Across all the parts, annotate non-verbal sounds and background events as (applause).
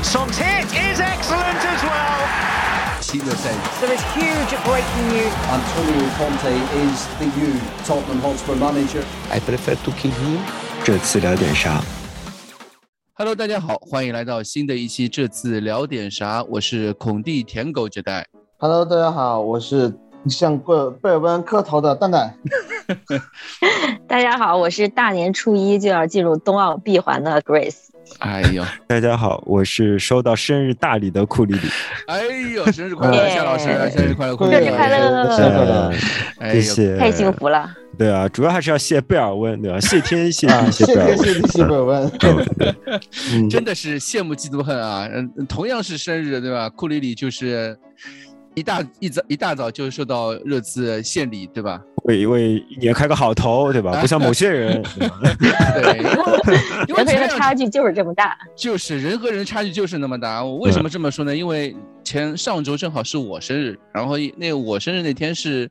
And Son's hit is excellent as well. There is huge breaking news. Antonio Conte is the new Tottenham Hotspur manager. I prefer to kill him. 这次聊点啥？Hello，大家好，欢迎来到新的一期。这次聊点啥？我是孔蒂舔狗接待。Hello，大家好，我是向贝贝尔温磕头的蛋蛋。大家好，我是大年初一就要进入冬奥闭环的 Grace。哎呦，(laughs) 大家好，我是收到生日大礼的库里里。哎呦，(laughs) 生日快乐，夏老师，生日快乐，库里里生日快乐生日快乐！哎呦，谢谢，太幸福了。对啊，主要还是要谢贝尔温，(laughs) 对吧？谢天谢啊，地谢贝尔温。天谢地谢贝尔温。嗯真的是羡慕嫉妒恨啊！嗯，同样是生日，对吧？库里里就是一大一早一大早就收到热刺献礼，对吧？为为一年开个好头，对吧？不像某些人，对 (laughs) (laughs) 人和人的差距就是这么大。就是人和人差距就是那么大。我为什么这么说呢？因为前上周正好是我生日，然后那我生日那天是，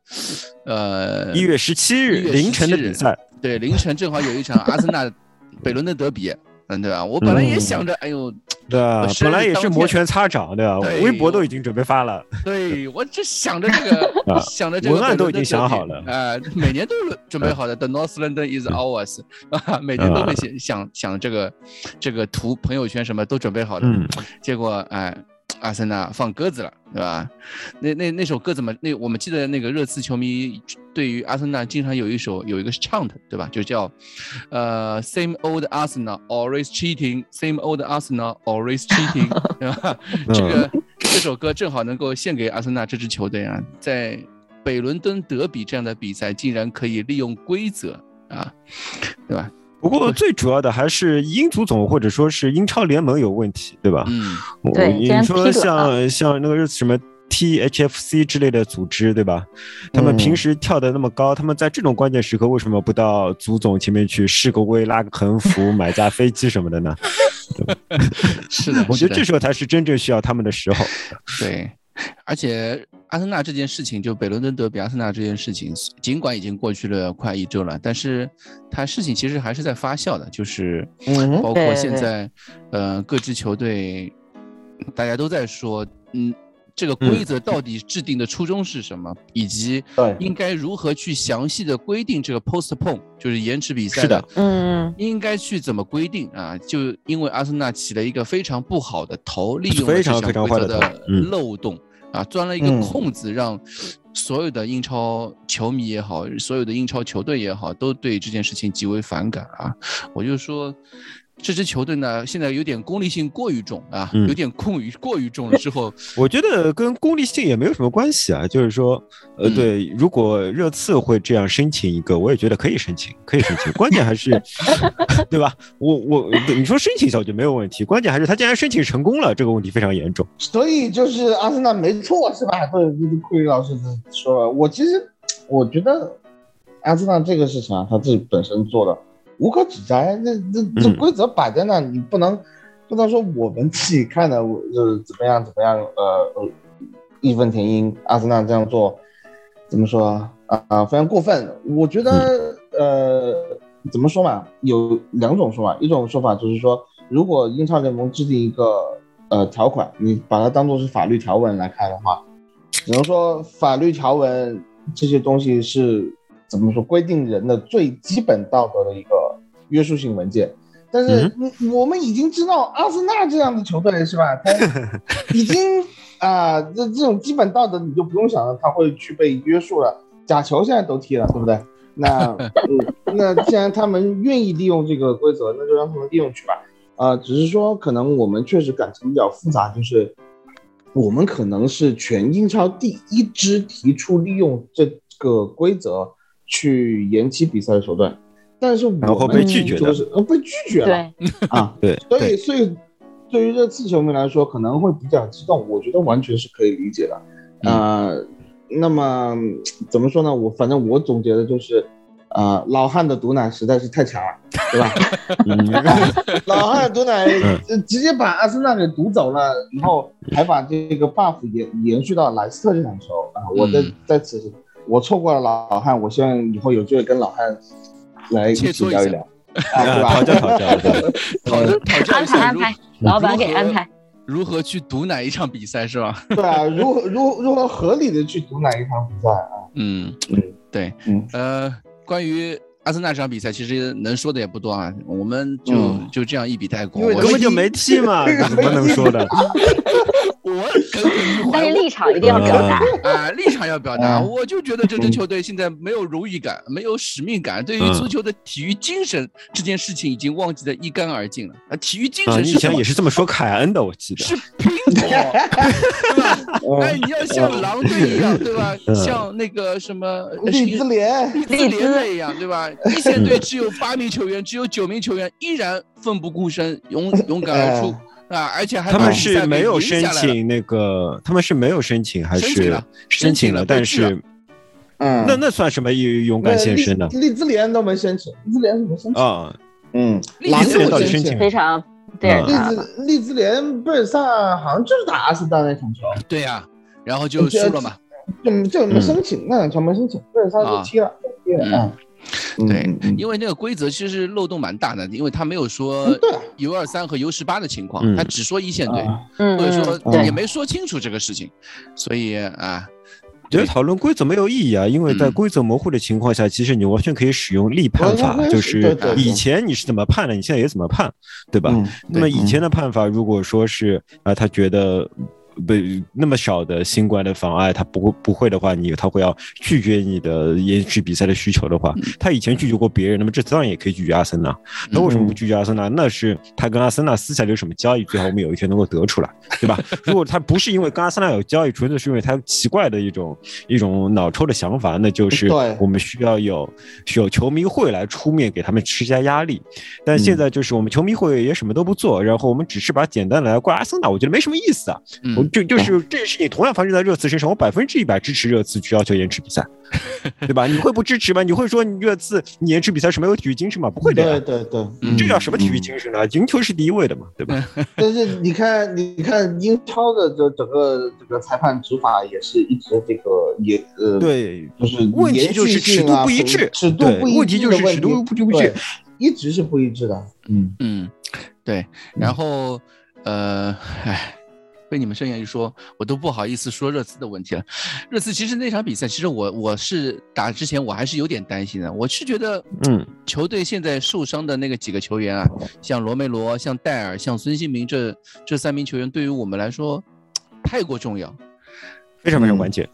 呃，一月十七日凌晨的比赛，对，凌晨正好有一场阿森纳 (laughs) 北伦敦德比，嗯，对吧？我本来也想着，哎呦，对吧我？生日本来也是摩拳擦掌，对吧？对微博都已经准备发了，对我就想着这个，(laughs) 啊想着这个文案都已经想好了哎，每年都是准备好的。The North London is ours，啊，每年都会想想想这个这个图朋友圈什么都准备好的。嗯，结果哎，阿森纳放鸽子了，对吧？那那那首歌怎么？那我们记得那个热刺球迷对于阿森纳经常有一首有一个 chant，对吧？就叫呃 Same old Arsenal always cheating，Same old Arsenal always cheating，(laughs) 对吧？这个这首歌正好能够献给阿森纳这支球队啊，在北伦敦德比这样的比赛，竟然可以利用规则啊，对吧？不过最主要的还是英足总或者说是英超联盟有问题，对吧？嗯，对你说像像那个什么 THFC 之类的组织，对吧？他们嗯平时跳的那么高，他们在这种关键时刻为什么不到足总前面去示个威、拉个横幅、买架飞机什么的呢？(laughs) 是的，我觉得这时候才是真正需要他们的时候。对，而且阿森纳这件事情，就北伦敦德比阿森纳这件事情，尽管已经过去了快一周了，但是它事情其实还是在发酵的，就是包括现在，呃，各支球队大家都在说，嗯。这个规则到底制定的初衷是什么，以及对应该如何去详细的规定这个 postpone，就是延迟比赛是的嗯，应该去怎么规定啊？就因为阿森纳起了一个非常不好的头，利用非了这项常非常坏规则的漏洞啊，钻了一个嗯空子，让所有的英超球迷也好，所有的英超球队也好，都对这件事情极为反感啊。我就说。这支球队呢，现在有点功利性过于重啊，嗯有点过于过于重了。之后，(laughs) 我觉得跟功利性也没有什么关系啊，就是说，呃，嗯对，如果热刺会这样申请一个，我也觉得可以申请，可以申请。关键还是，(laughs) 对吧？我我你说申请一下我觉得没有问题，关键还是他竟然申请成功了，这个问题非常严重。所以就是阿森纳没错是吧？对，就是库里老师说了，我其实我觉得阿森纳这个事情啊，他自己本身做的无可指摘，那那这嗯规则摆在那，你不能不能说我们自己看的我就是怎么样怎么样，呃，呃义愤填膺，阿森纳这样做怎么说啊啊、啊非常过分。我觉得呃怎么说嘛，有两种说法，一种说法就是说，如果英超联盟制定一个呃条款，你把它当做是法律条文来看的话，只能说法律条文这些东西是怎么说规定人的最基本道德的一个约束性文件。但是嗯我们已经知道阿森纳这样的球队是吧？他 (laughs) 已经啊、这这种基本道德你就不用想了，他会去被约束了。假球现在都踢了，对不对？那 (laughs) 嗯，那既然他们愿意利用这个规则，那就让他们利用去吧。啊、只是说可能我们确实感情比较复杂，就是我们可能是全英超第一支提出利用这个规则去延期比赛的球队，但是我们然后被拒绝的就是呃被拒绝了对，啊。对，所以，所以对于热刺球迷来说，可能会比较激动，我觉得完全是可以理解的。呃，那么怎么说呢？我反正我总结的就是，呃，老汉的毒奶实在是太强了，对吧？嗯 (laughs) 老汉的毒奶直接把阿森纳给毒走了，然后还把这个 buff 延延续到莱斯特这场球啊！我在嗯在此，我错过了老汉，我希望以后有机会跟老汉来一切磋一下起聊一聊，啊，对吧？讨教讨教，讨论 (laughs) 讨教安一下如排安排，老板给安排。如何去赌哪一场比赛是吧？对啊，如何如如何合理的去赌哪一场比赛啊？嗯嗯，对，嗯呃，关于阿森纳这场比赛，其实能说的也不多啊，我们就、嗯就这样一笔带过。我根本就没踢嘛，这个 (laughs) 怎么能说的？(laughs) 我耿耿于怀但是立场一定要表达。啊，立场要表达，嗯我就觉得这支球队现在没有荣誉感，没有使命感，对于嗯足球的体育精神这件事情已经忘记的一干二净了。啊，体育精啊，神是什么你以前也？是这么说凯恩的，我记得。是拼搏，对吧？(laughs) 哎，你要像狼队一样，对吧？嗯像那个什么利兹联，利兹联队一样，对吧？一线队只有八名球员，只有九名球员依然奋不顾身，勇 (laughs) 勇敢而出啊！而且还他们是没有申请那个，他们是没有申请还是申请了但是嗯，那那算什么勇勇敢献身呢？利利兹联都没申请，利兹联是没申请。啊，嗯，利狼队兹联到底申请申请非常对嗯。利啊，兹利兹联贝尔萨好像就是打阿斯达那场球，对呀，然后就输了嘛。就就没申请，那场球没申请，贝尔萨就踢了，踢了嗯。嗯，对因为那个规则其实漏洞蛮大的，因为他没有说 U 二三和 U 十八的情况，嗯。他只说一线队，或者说也没说清楚这个事情，所以啊，觉得讨论规则没有意义啊，因为在嗯规则模糊的情况下，其实你完全可以使用立判法就是以前你是怎么判的，你现在也怎么判，对吧？嗯那么以前的判法，如果说是啊、他觉得。不那么小的新冠的妨碍，他不会不会的话，你他会要拒绝你的延续比赛的需求的话，他以前拒绝过别人，那么这当然也可以拒绝阿森纳。那为什么不拒绝阿森纳？那是他跟阿森纳私下里有什么交易，最好我们有一天能够得出来，对吧？(laughs) 如果他不是因为跟阿森纳有交易，纯粹是因为他奇怪的一种一种脑抽的想法，那就是我们需要有需要球迷会来出面给他们施加压力。但现在就是我们球迷会也什么都不做，然后我们只是把简单的来怪阿森纳，我觉得没什么意思啊。就就是这件事情同样发生在热刺身上，我百分之一百支持热刺去要求延迟比赛，对吧？你会不支持吗？你会说你热刺你延迟比赛是没有体育精神吗？不会的呀，对对对，嗯这叫什么体育精神呢？赢球是第一位的嘛，对吧？(laughs) 但是你看，你看英超的这整个这个裁判执法也是一直这个也呃，，对，就是问题就是尺度不一致尺度对不一致问题就是尺度不一致，一直是不一致的。嗯，嗯，对，然后呃，唉。被你们这样一说，我都不好意思说热刺的问题了。热刺其实那场比赛，其实我我是打之前我还是有点担心的。我是觉得，嗯，球队现在受伤的那个几个球员啊，像罗梅罗、像戴尔、像孙兴民这这三名球员，对于我们来说太过重要。非常非常关键。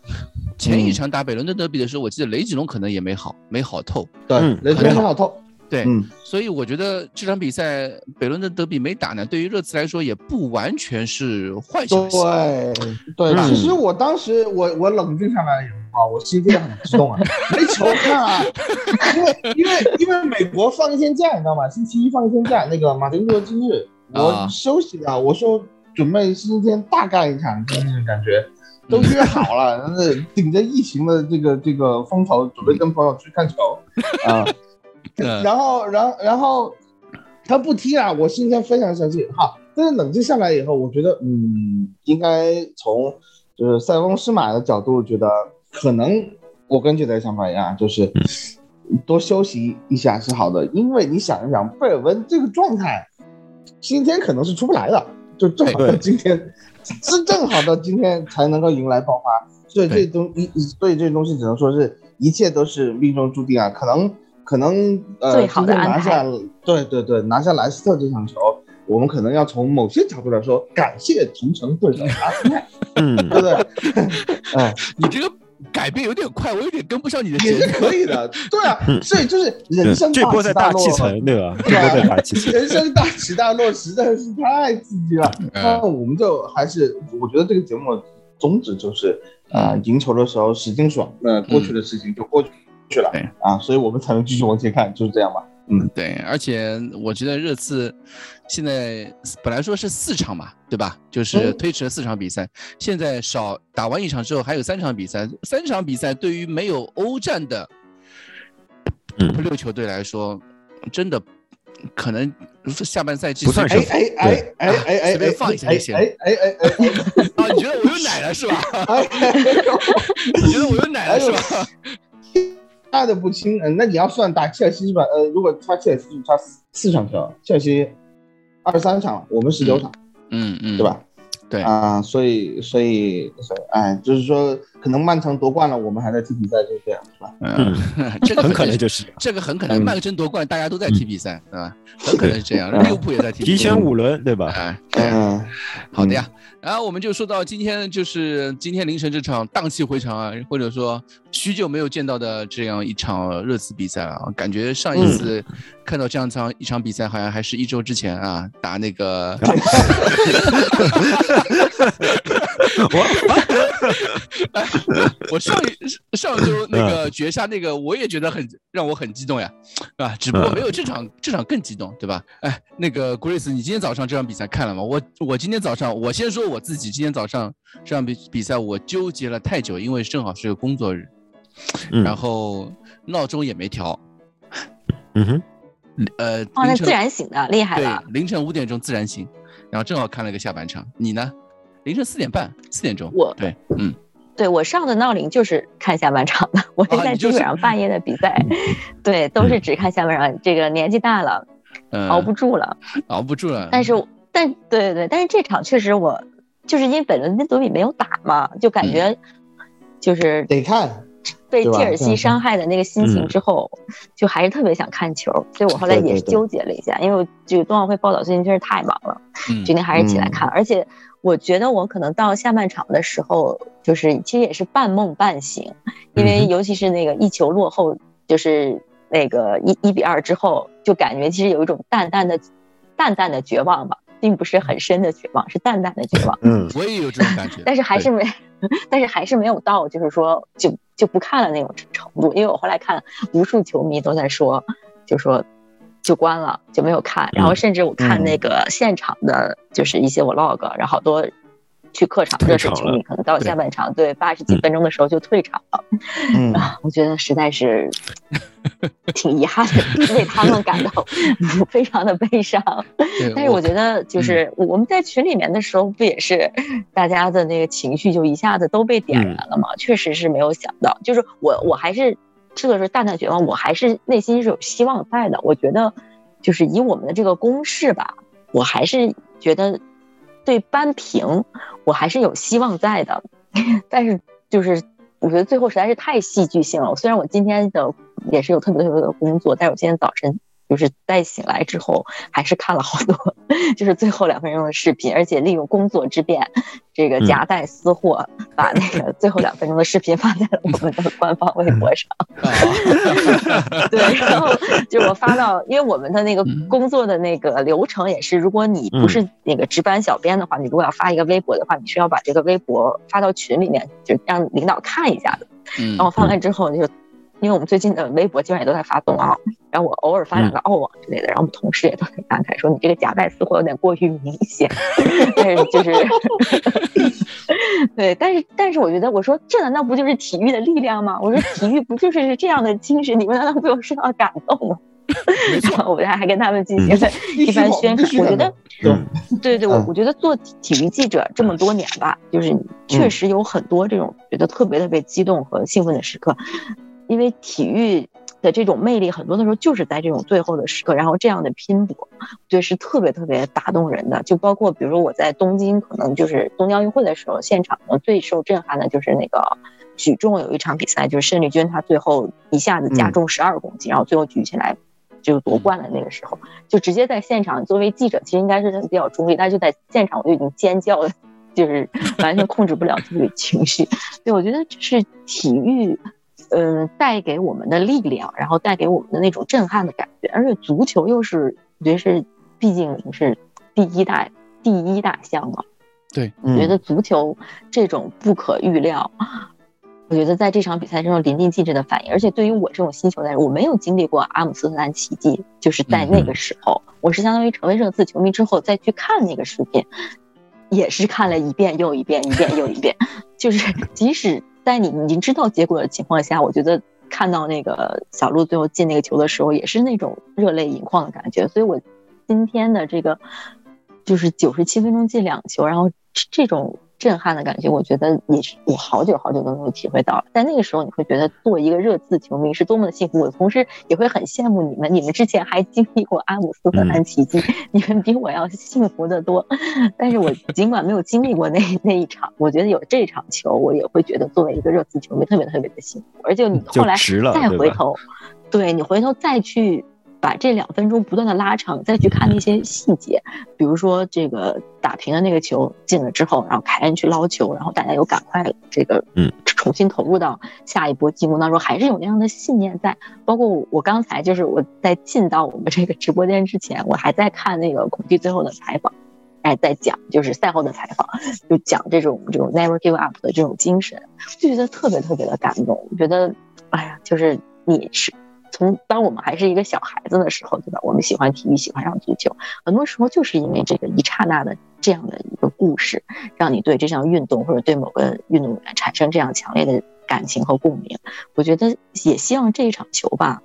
前一场打北伦敦德比的时候，我记得雷吉隆可能也没好，没好透。对嗯，雷吉隆没好透。对，嗯，所以我觉得这场比赛北伦敦德比没打呢，对于热刺来说也不完全是坏消息。对对，嗯其实我当时我我冷静下来以后啊，我心情很激动啊，(laughs) 没球看啊，因为因为因为美国放一天假，你知道吗？星期一放一天假，那个马丁路德今日我啊休息了，我说准备星期天大干一场，就那种感觉。都约好了，那顶着疫情的这个这个风头，准备跟朋友去看球 (laughs) 啊。嗯 (laughs) 然后，然后，然后他不踢了，我今天非常生气。好，但是冷静下来以后，我觉得，嗯，应该从就是塞翁失马的角度，觉得可能我跟觉得想法一样，就是多休息一下是好的，因为你想一想，贝尔温这个状态，今天可能是出不来的，就正好到 (laughs) 今天，是正好到今天才能够迎来爆发，所以这东一，所以这东西只能说是一切都是命中注定啊，可能。可能呃，最好的拿下，对对对，拿下莱斯特这场球，我们可能要从某些角度来说，感谢同城对手阿森纳，嗯，对不对？哎，(laughs) 你这个改变有点快，我有点跟不上你的也是节奏。可以的，对啊，所以就是人生这波在大起落气层，对吧？这对啊波在大气层。人生大起大落实在是太刺激了。嗯那我们就还是，我觉得这个节目宗旨就是啊、赢球的时候使劲爽，那过去的事情就过去了、对啊，所以我们才能继续往前看，就是这样吧。嗯对，而且我觉得热刺现在本来说是四场嘛，对吧？就是嗯推迟了四场比赛，现在少打完一场之后还有三场比赛，三场比赛对于没有欧战的嗯六球队来说，真的可能下半赛季不算是哎哎哎哎哎哎，随便放一下就行哎哎哎哎哎 (laughs) 啊！你觉得我有奶了是吧？哎哎，你觉得我有奶了是吧？差的不清，嗯，那你要算打切尔西是吧？呃，如果差切尔西就差四四场球，切尔西二十三场，我们十九场，嗯嗯，对？吧？对啊、所以所以所以哎，就是说可能曼城夺冠了，我们还在踢比赛，就是这样，是吧？嗯，(laughs) 这个很可能就是这个很可能，嗯曼城夺冠，大家都在踢比赛，对吧？很可能是这样，利物浦也在踢比赛。提前五轮，对吧？嗯，好的呀，然后我们就说到今天，就是今天凌晨这场荡气回肠啊，或者说许久没有见到的这样一场热刺比赛了啊，感觉上一次看到这样一场一场比赛，好像还是一周之前啊，打那个。(laughs) 我我上一上周那个绝杀那个，我也觉得很让我很激动呀，啊，只不过没有这场这场更激动，对吧？哎，那个 Grace，你今天早上这场比赛看了吗？我我今天早上，我先说我自己，今天早上这场比比赛我纠结了太久，因为正好是个工作日，嗯然后闹钟也没调，嗯哼，呃，哦，那凌晨自然醒的，厉害对了。凌晨五点钟自然醒，然后正好看了个下半场。你呢？凌晨四点半，四点钟。我对，嗯，对我上的闹铃就是看下半场的，我现在基本上半夜的比赛，(laughs) 对，都是只看下半场。这个年纪大了，呃熬不住了。熬不住了。但是，但对对对，但是这场确实我就是因为本轮跟德比没有打嘛，就感觉就是得看，被切尔西伤害的那个心情嗯之后，就还是特别想看球，所以我后来也是纠结了一下，因为我这个冬奥会报道最近真是太忙了，嗯决定还是起来看。而且我觉得我可能到下半场的时候，就是其实也是半梦半醒，因为尤其是那个一球落后，就是那个一一比二之后，就感觉其实有一种淡淡的、淡淡的绝望吧，并不是很深的绝望，是淡淡的绝望。嗯我也有这种感觉。(laughs) 但是还是没，但是还是没有到，就是说就就不看了那种程度。因为我后来看无数球迷都在说，就说就关了，就没有看。然后甚至我看那个现场的，就是一些 vlog，然后好多去客场退热刺场了球迷可能到下半场对八十几嗯分钟的时候就退场了。嗯，(laughs) 啊，我觉得实在是 (laughs) 挺遗憾的，为他们感到 (laughs) 非常的悲伤。但是我觉得，就是我们在群里面的时候，不也是大家的那个情绪就一下子都被点燃了吗？确实是没有想到，就是我我还是这个是淡淡绝望，我还是内心是有希望在的。我觉得，就是以我们的这个公式吧，我还是觉得对扳平，我还是有希望在的。(laughs) 但是就是我觉得最后实在是太戏剧性了。虽然我今天的也是有特别特别的工作，但是我今天早晨就是在醒来之后，还是看了好多，(laughs) 就是最后两分钟的视频，而且利用工作之便，这个夹带私货，把那个最后两分钟的视频发在了我们的官方微博上。(laughs) 啊 (laughs) 对，然后就我发到，因为我们的那个嗯。工作的那个流程也是，如果你不是那个值班小编的话，你如果要发一个微博的话，你是要把这个微博发到群里面，就让领导看一下的。嗯然后发完之后就，因为我们最近的微博基本上也都在发冬奥，然后我偶尔发两个澳网之类的，然后我们同事也都在感慨说你这个夹带似乎有点过于明显，(laughs) 但是就是，(laughs) 对，但是但是我觉得我说这难道不就是体育的力量吗？我说体育不就是这样的精神？你们难道不有受到感动吗？然后我还还跟他们进行了一番宣传，我觉得。嗯对对，我嗯我觉得做体体育记者这么多年吧，就是确实有很多这种觉得特别特别激动和兴奋的时刻，因为体育的这种魅力，很多的时候就是在这种最后的时刻，然后这样的拼搏，我觉得是特别特别打动人的。就包括比如说我在东京，可能就是东京奥运会的时候，现场呢最受震撼的就是那个举重有一场比赛，就是申丽君她最后一下子加重十二公斤，然后最后举起来。就夺冠了那个时候，就直接在现场，作为记者，其实应该是比较中立，但是就在现场我就已经尖叫了，就是完全控制不了自己的情绪。(laughs) 对，我觉得这是体育，嗯、带给我们的力量，然后带给我们的那种震撼的感觉。而且足球又是，我觉得是，毕竟是第一大第一大项嘛。对，嗯我觉得足球这种不可预料。我觉得在这场比赛中淋漓尽致的反应，而且对于我这种新球员，我没有经历过阿姆斯特丹奇迹，就是在那个时候，我是相当于成为热刺球迷之后再去看那个视频，也是看了一遍又一遍，一遍又一遍，(laughs) 就是即使在你已经知道结果的情况下，我觉得看到那个小鹿最后进那个球的时候，也是那种热泪盈眶的感觉。所以我今天的这个就是九十七分钟进两球，然后这种震撼的感觉，我觉得也是我好久好久都没有体会到了。在那个时候，你会觉得做一个热刺球迷是多么的幸福，我同时也会很羡慕你们，你们之前还经历过阿姆斯特丹奇迹，你们比我要幸福的多。但是我尽管没有经历过那那一场，我觉得有这场球，我也会觉得作为一个热刺球迷特别特别的幸福。而且你后来再回头，对你回头再去。把这两分钟不断的拉长，再去看那些细节，比如说这个打平的那个球进了之后，然后凯恩去捞球，然后大家又赶快这个嗯重新投入到下一波进攻当中，还是有那样的信念在。包括我刚才就是我在进到我们这个直播间之前，我还在看那个孔蒂最后的采访，哎，在讲就是赛后的采访，就讲这种这种 never give up 的这种精神，就觉得特别特别的感动。我觉得，哎呀，就是你是。从当我们还是一个小孩子的时候，对吧？我们喜欢体育，喜欢上足球，很多时候就是因为这个一刹那的这样的一个故事，让你对这项运动或者对某个运动员产生这样强烈的感情和共鸣。我觉得也希望这一场球吧，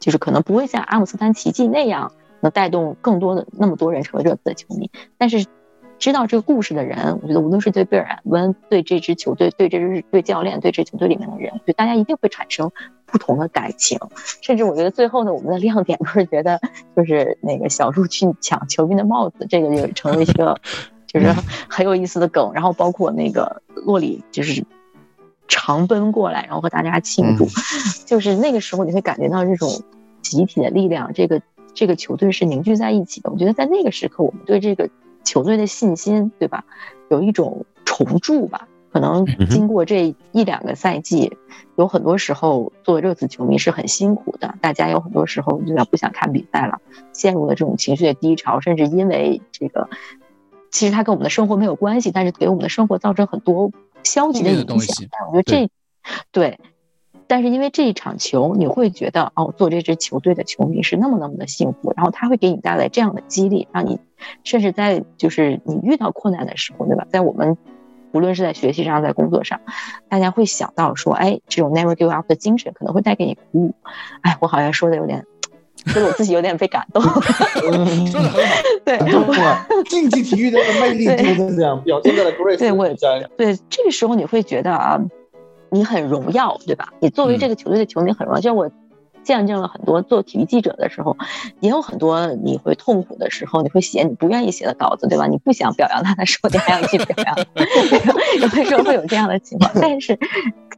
就是可能不会像阿姆斯特丹奇迹那样能带动更多的那么多人成为热刺的球迷，但是。知道这个故事的人，我觉得无论是对贝尔温、对这支球队、对这支对教练、对这支球队里面的人，对大家一定会产生不同的感情。甚至我觉得最后呢，我们的亮点不是觉得就是那个小鹿去抢球迷的帽子，这个就成为一个就是很有意思的梗。然后包括那个洛里就是长奔过来，然后和大家庆祝，(laughs) 就是那个时候你会感觉到这种集体的力量，这个这个球队是凝聚在一起的。我觉得在那个时刻，我们对这个。球队的信心，对吧？有一种重铸吧。可能经过这一两个赛季，有很多时候作为热刺球迷是很辛苦的。大家有很多时候就要不想看比赛了，陷入了这种情绪的低潮，甚至因为这个，其实它跟我们的生活没有关系，但是给我们的生活造成很多消极的影响。但我觉得这，对。但是因为这一场球，你会觉得哦，做这支球队的球迷是那么那么的幸福，然后他会给你带来这样的激励，让你甚至在就是你遇到困难的时候，对吧？在我们无论是在学习上，在工作上，大家会想到说，哎，这种 never give up 的精神可能会带给你鼓舞。哎，我好像说的有点，说的我自己有点被感动。(laughs) 说的很好，对，竞技体育的魅力就是这样表现在了 Grace。对，我对这个时候你会觉得啊。你很荣耀，对吧？你作为这个球队的球迷很荣耀。就我见证了很多做体育记者的时候，也有很多你会痛苦的时候，你会写你不愿意写的稿子，对吧？你不想表扬他的时候，你还要去表扬。(laughs) 有的时候会有这样的情况，但是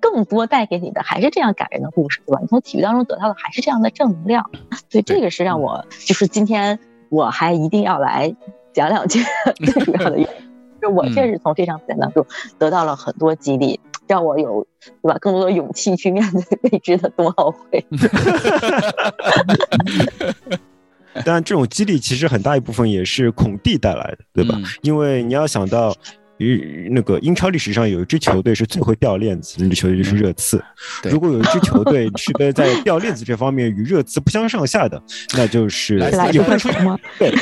更多带给你的还是这样感人的故事，对吧？你从体育当中得到的还是这样的正能量。所以这个是让我就是今天我还一定要来讲两句 (laughs) 最主要的原因，就我确实从这场比赛当中得到了很多激励。让我有对吧更多的勇气去面对 (laughs) 未知的冬奥会。(laughs) 但这种激励其实很大一部分也是孔蒂带来的，对吧？因为你要想到。于那个英超历史上有一支球队是最会掉链子，那支球队就是热刺。如果有一支球队是在在掉链子这方面与热刺不相上下的，那就是也不能说 (laughs) 对，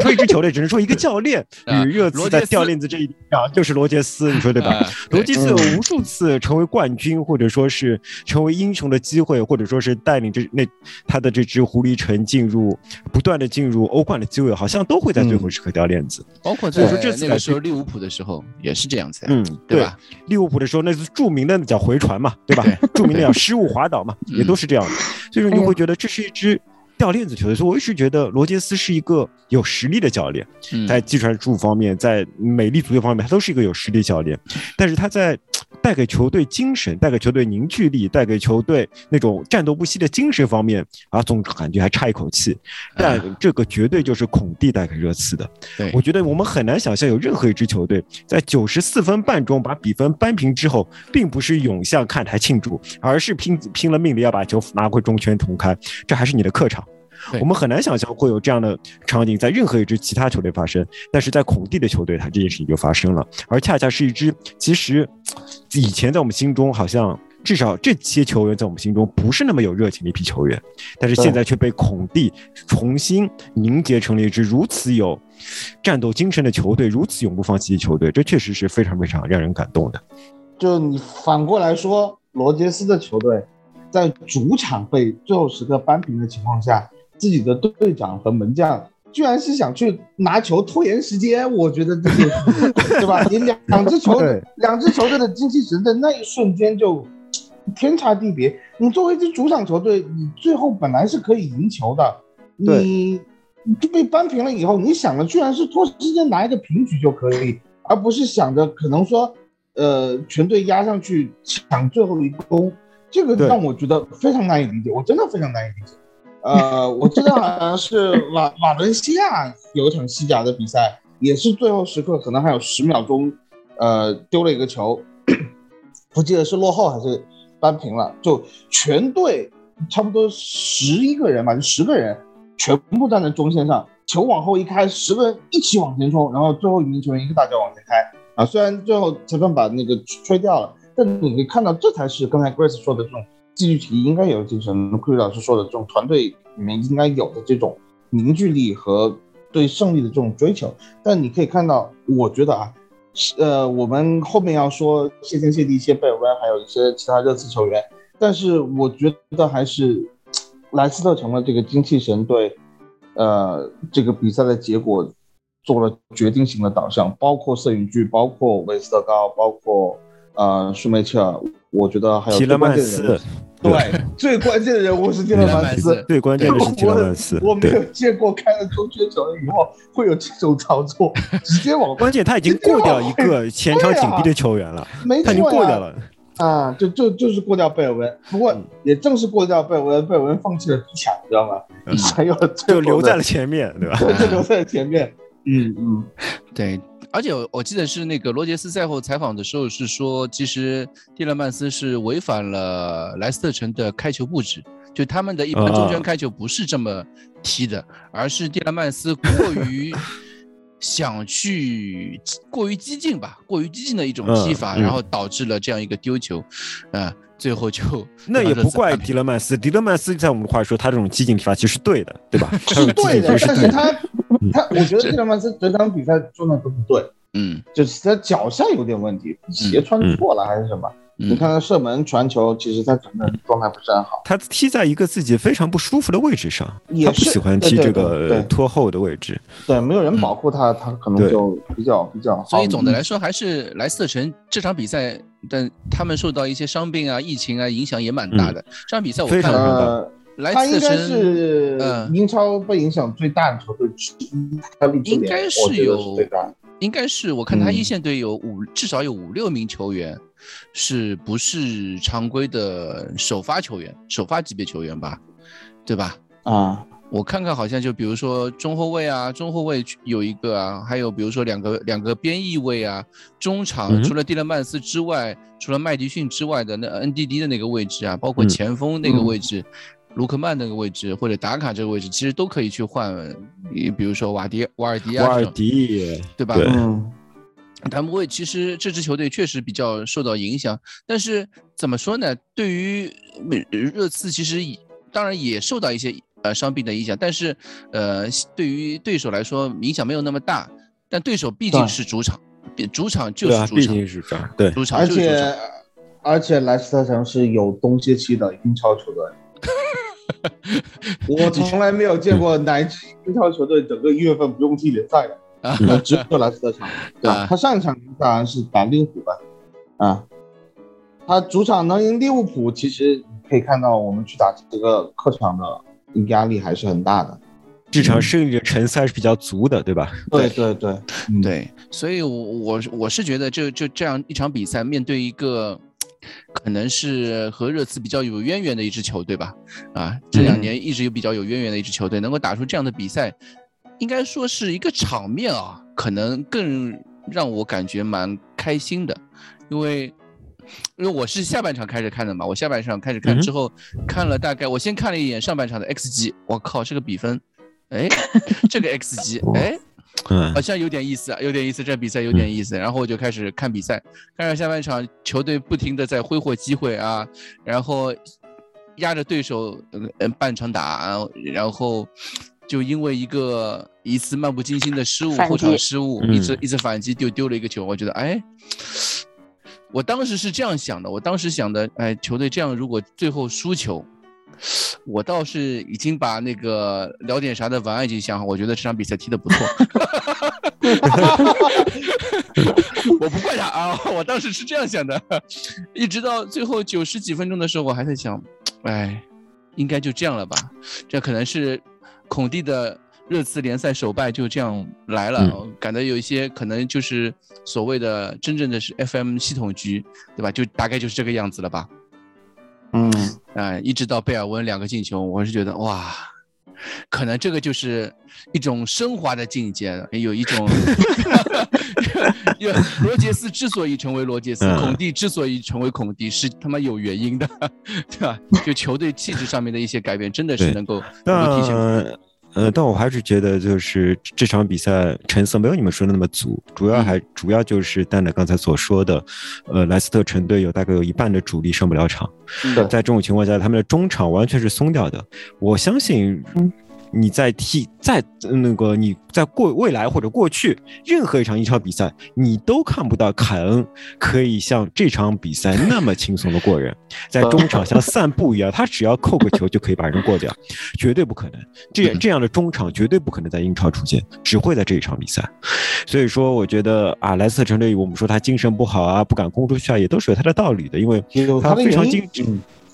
说一支球队只能说一个教练与热刺在掉链子这一点上，就是罗杰斯，你说对吧？罗杰斯有无数次成为冠军或者说是成为英雄的机会，或者说是带领这那他的这支狐狸城进入不断的进入欧冠的机会，好像都会在最后时刻掉链子。包括在说这次那个时候利物浦的时候。也是这样子，嗯，对吧？利物浦的时候，那是著名的叫回传嘛，对吧？(laughs) 著名的叫失误滑倒嘛，也都是这样的。所以说，你会觉得这是一支掉链子球队。所以我一直觉得罗杰斯是一个有实力的教练，在技术方面，在美丽足球方面，他都是一个有实力教练。但是他在。带给球队精神，带给球队凝聚力，带给球队那种战斗不息的精神方面啊，总感觉还差一口气。但这个绝对就是孔蒂带给热刺的。对，我觉得我们很难想象有任何一支球队在九十四分半钟把比分扳平之后，并不是涌向看台庆祝，而是拼拼了命的要把球拿回中圈重开。这还是你的客场。我们很难想象会有这样的场景在任何一支其他球队发生，但是在孔蒂的球队，他这件事情就发生了，而恰恰是一支其实以前在我们心中好像至少这些球员在我们心中不是那么有热情的一批球员，但是现在却被孔蒂重新凝结成了一支如此有战斗精神的球队，如此永不放弃的球队，这确实是非常非常让人感动的。就你反过来说，罗杰斯的球队在主场被最后时刻扳平的情况下。自己的队长和门将居然是想去拿球拖延时间，我觉得这是 (laughs) 对吧？你两两支球队，两支球队的精气神在那一瞬间就天差地别。你作为一支主场球队，你最后本来是可以赢球的，你就被扳平了以后，你想的居然是拖时间拿一个平局就可以，而不是想着可能说，呃，全队压上去抢最后一攻，这个让我觉得非常难以理解，我真的非常难以理解。呃，我记得好像是瓦瓦伦西亚有一场西甲的比赛，也是最后时刻可能还有十秒钟，呃，丢了一个球，(clears throat) 不记得是落后还是扳平了，就全队差不多十一个人吧，就十个人全部站在中线上，球往后一开，十个人一起往前冲，然后最后一名球员一个大脚往前开啊，虽然最后裁判把那个吹掉了，但你可以看到这才是刚才 Grace 说的这种。戏剧体应该有精神，库里老师说的这种团队里面应该有的这种凝聚力和对胜利的这种追求。但你可以看到，我觉得啊，呃，我们后面要说谢天谢地谢贝尔温，还有一些其他热刺球员，但是我觉得还是莱斯特城的这个精气神对，呃，这个比赛的结果做了决定性的导向，包括瑟云居，包括韦斯特高，包括呃舒梅切尔，我觉得还有提勒曼斯。对，最关键的人物是蒂勒曼斯，最关键的是蒂勒曼斯。我没 (laughs) 有见过开了中圈球以后会有这种操作，(laughs) 直接往关键他已经过掉一个前场紧逼的球员了，他已经过掉了啊，就就就是过掉贝尔温。不过也正是过掉贝尔温，贝尔温放弃了逼抢，你知道吗？还有就留在了前面，对吧？就留在了前面。嗯嗯，对。而且我记得是那个罗杰斯赛后采访的时候是说，其实蒂勒曼斯是违反了莱斯特城的开球布置，就他们的一般中圈开球不是这么踢的，而是蒂勒曼斯过于 (laughs) 想去过于激进吧，过于激进的一种踢法，然后导致了这样一个丢球，啊，最后就 (laughs) 那也不怪迪勒曼斯，迪勒曼斯在我们的话说，他这种激进踢法其实是对的，对吧？(laughs) 是对的，但是他。他我觉得迪勒曼斯整场比赛状态都不对，嗯，就是他脚下有点问题，鞋穿错了还是什么？你看他射门传球，其实他整个状态不是很好。他踢在一个自己非常不舒服的位置上，他不喜欢踢这个拖后的位置。对，没有人保护他，他可能就比较比较好。所以总的来说，还是莱斯特城这场比赛，但他们受到一些伤病啊、疫情啊影响也蛮大的。这场比赛我看了。他应该是英超被影响最大的球队之一，应该是有，大。应该是我看他一线队有五，至少有五六名球员，是不是常规的首发球员，首发级别球员吧，对吧？啊，我看看，好像就比如说中后卫啊，中后卫有一个啊，还有比如说两个两个边翼位啊，中场除了蒂勒曼斯之外，除了麦迪逊之外的那 N D D 的那个位置啊，包括前锋那个位置。卢克曼那个位置或者达卡这个位置，其实都可以去换。你比如说瓦迪、瓦尔迪啊，瓦尔迪，对吧？嗯。他们会其实这支球队确实比较受到影响，但是怎么说呢？对于热刺，其实当然也受到一些呃伤病的影响，但是呃，对于对手来说影响没有那么大。但对手毕竟是主场，主场就是主场，毕竟是主场，对，主场。而且而且莱斯特城是有冬歇期的英超球队。(laughs) 我从来没有见过哪支英超球队整个一月份不用踢联赛的啊，只有莱斯特城。(laughs) 对他上一场当然是打利物浦吧，啊，他主场能赢利物浦，其实可以看到我们去打这个客场的压力还是很大的，这场胜利的成色还是比较足的，对吧？对对。对对，所以，我我我是觉得，就就这样一场比赛，面对一个。可能是和热刺比较有渊源的一支球队吧，啊，这两年一直有比较有渊源的一支球队，能够打出这样的比赛，应该说是一个场面啊，可能更让我感觉蛮开心的，因为因为我是下半场开始看的嘛，我下半场开始看之后，看了大概我先看了一眼上半场的 X G，我靠，这个比分，哎，这个 X G，(laughs) 哎。好像有点意思啊，有点意思，这比赛有点意思。然后我就开始看比赛，看着下半场球队不停的在挥霍机会啊，然后压着对手，嗯，半场打，然后就因为一个一次漫不经心的失误，后场失误，一直一直反击就丢了一个球。我觉得，哎，我当时是这样想的，我当时想的，哎，球队这样如果最后输球，我倒是已经把那个聊点啥的文案已经想好，我觉得这场比赛踢得不错。(laughs) 我不怪他啊，我当时是这样想的，一直到最后九十几分钟的时候，我还在想，哎，应该就这样了吧？这可能是孔蒂的热刺联赛首败就这样来了，感觉有一些可能就是所谓的真正的是 FM 系统局，对吧？就大概就是这个样子了吧？嗯，哎，一直到贝尔温两个进球，我是觉得哇。可能这个就是一种升华的境界，有一种，(laughs) 罗杰斯之所以成为罗杰斯，孔蒂之所以成为孔蒂，是他妈有原因的，(laughs) 对吧？就球队气质上面的一些改变，真的是能够能够体现。呃，但我还是觉得，就是这场比赛成色没有你们说的那么足，主要还主要就是蛋蛋刚才所说的，呃，莱斯特城队有大概有一半的主力上不了场，在这种情况下，他们的中场完全是松掉的，我相信。你在踢在那个你在过未来或者过去任何一场英超比赛，你都看不到凯恩可以像这场比赛那么轻松的过人，(laughs) 在中场像散步一样，他只要扣个球就可以把人过掉，绝对不可能。这这样的中场绝对不可能在英超出现，只会在这一场比赛。所以说，我觉得啊，莱斯特城队我们说他精神不好啊，不敢攻出去啊，也都是有他的道理的，因为他非常精。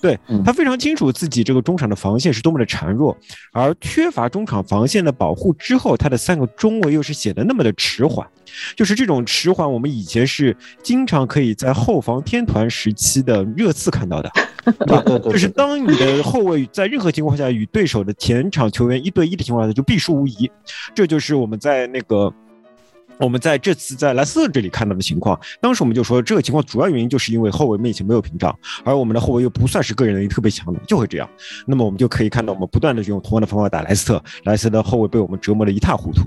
对他非常清楚自己这个中场的防线是多么的孱弱，而缺乏中场防线的保护之后，他的三个中卫又是显得那么的迟缓，就是这种迟缓，我们以前是经常可以在后防天团时期的热刺看到的，(laughs) 就是当你的后卫在任何情况下与对手的前场球员一对一的情况下，就必输无疑，这就是我们在那个。我们在这次在莱斯特这里看到的情况，当时我们就说这个情况主要原因就是因为后卫面前没有屏障，而我们的后卫又不算是个人能力特别强的，就会这样。那么我们就可以看到，我们不断的用同样的方法打莱斯特，莱斯特的后卫被我们折磨的一塌糊涂。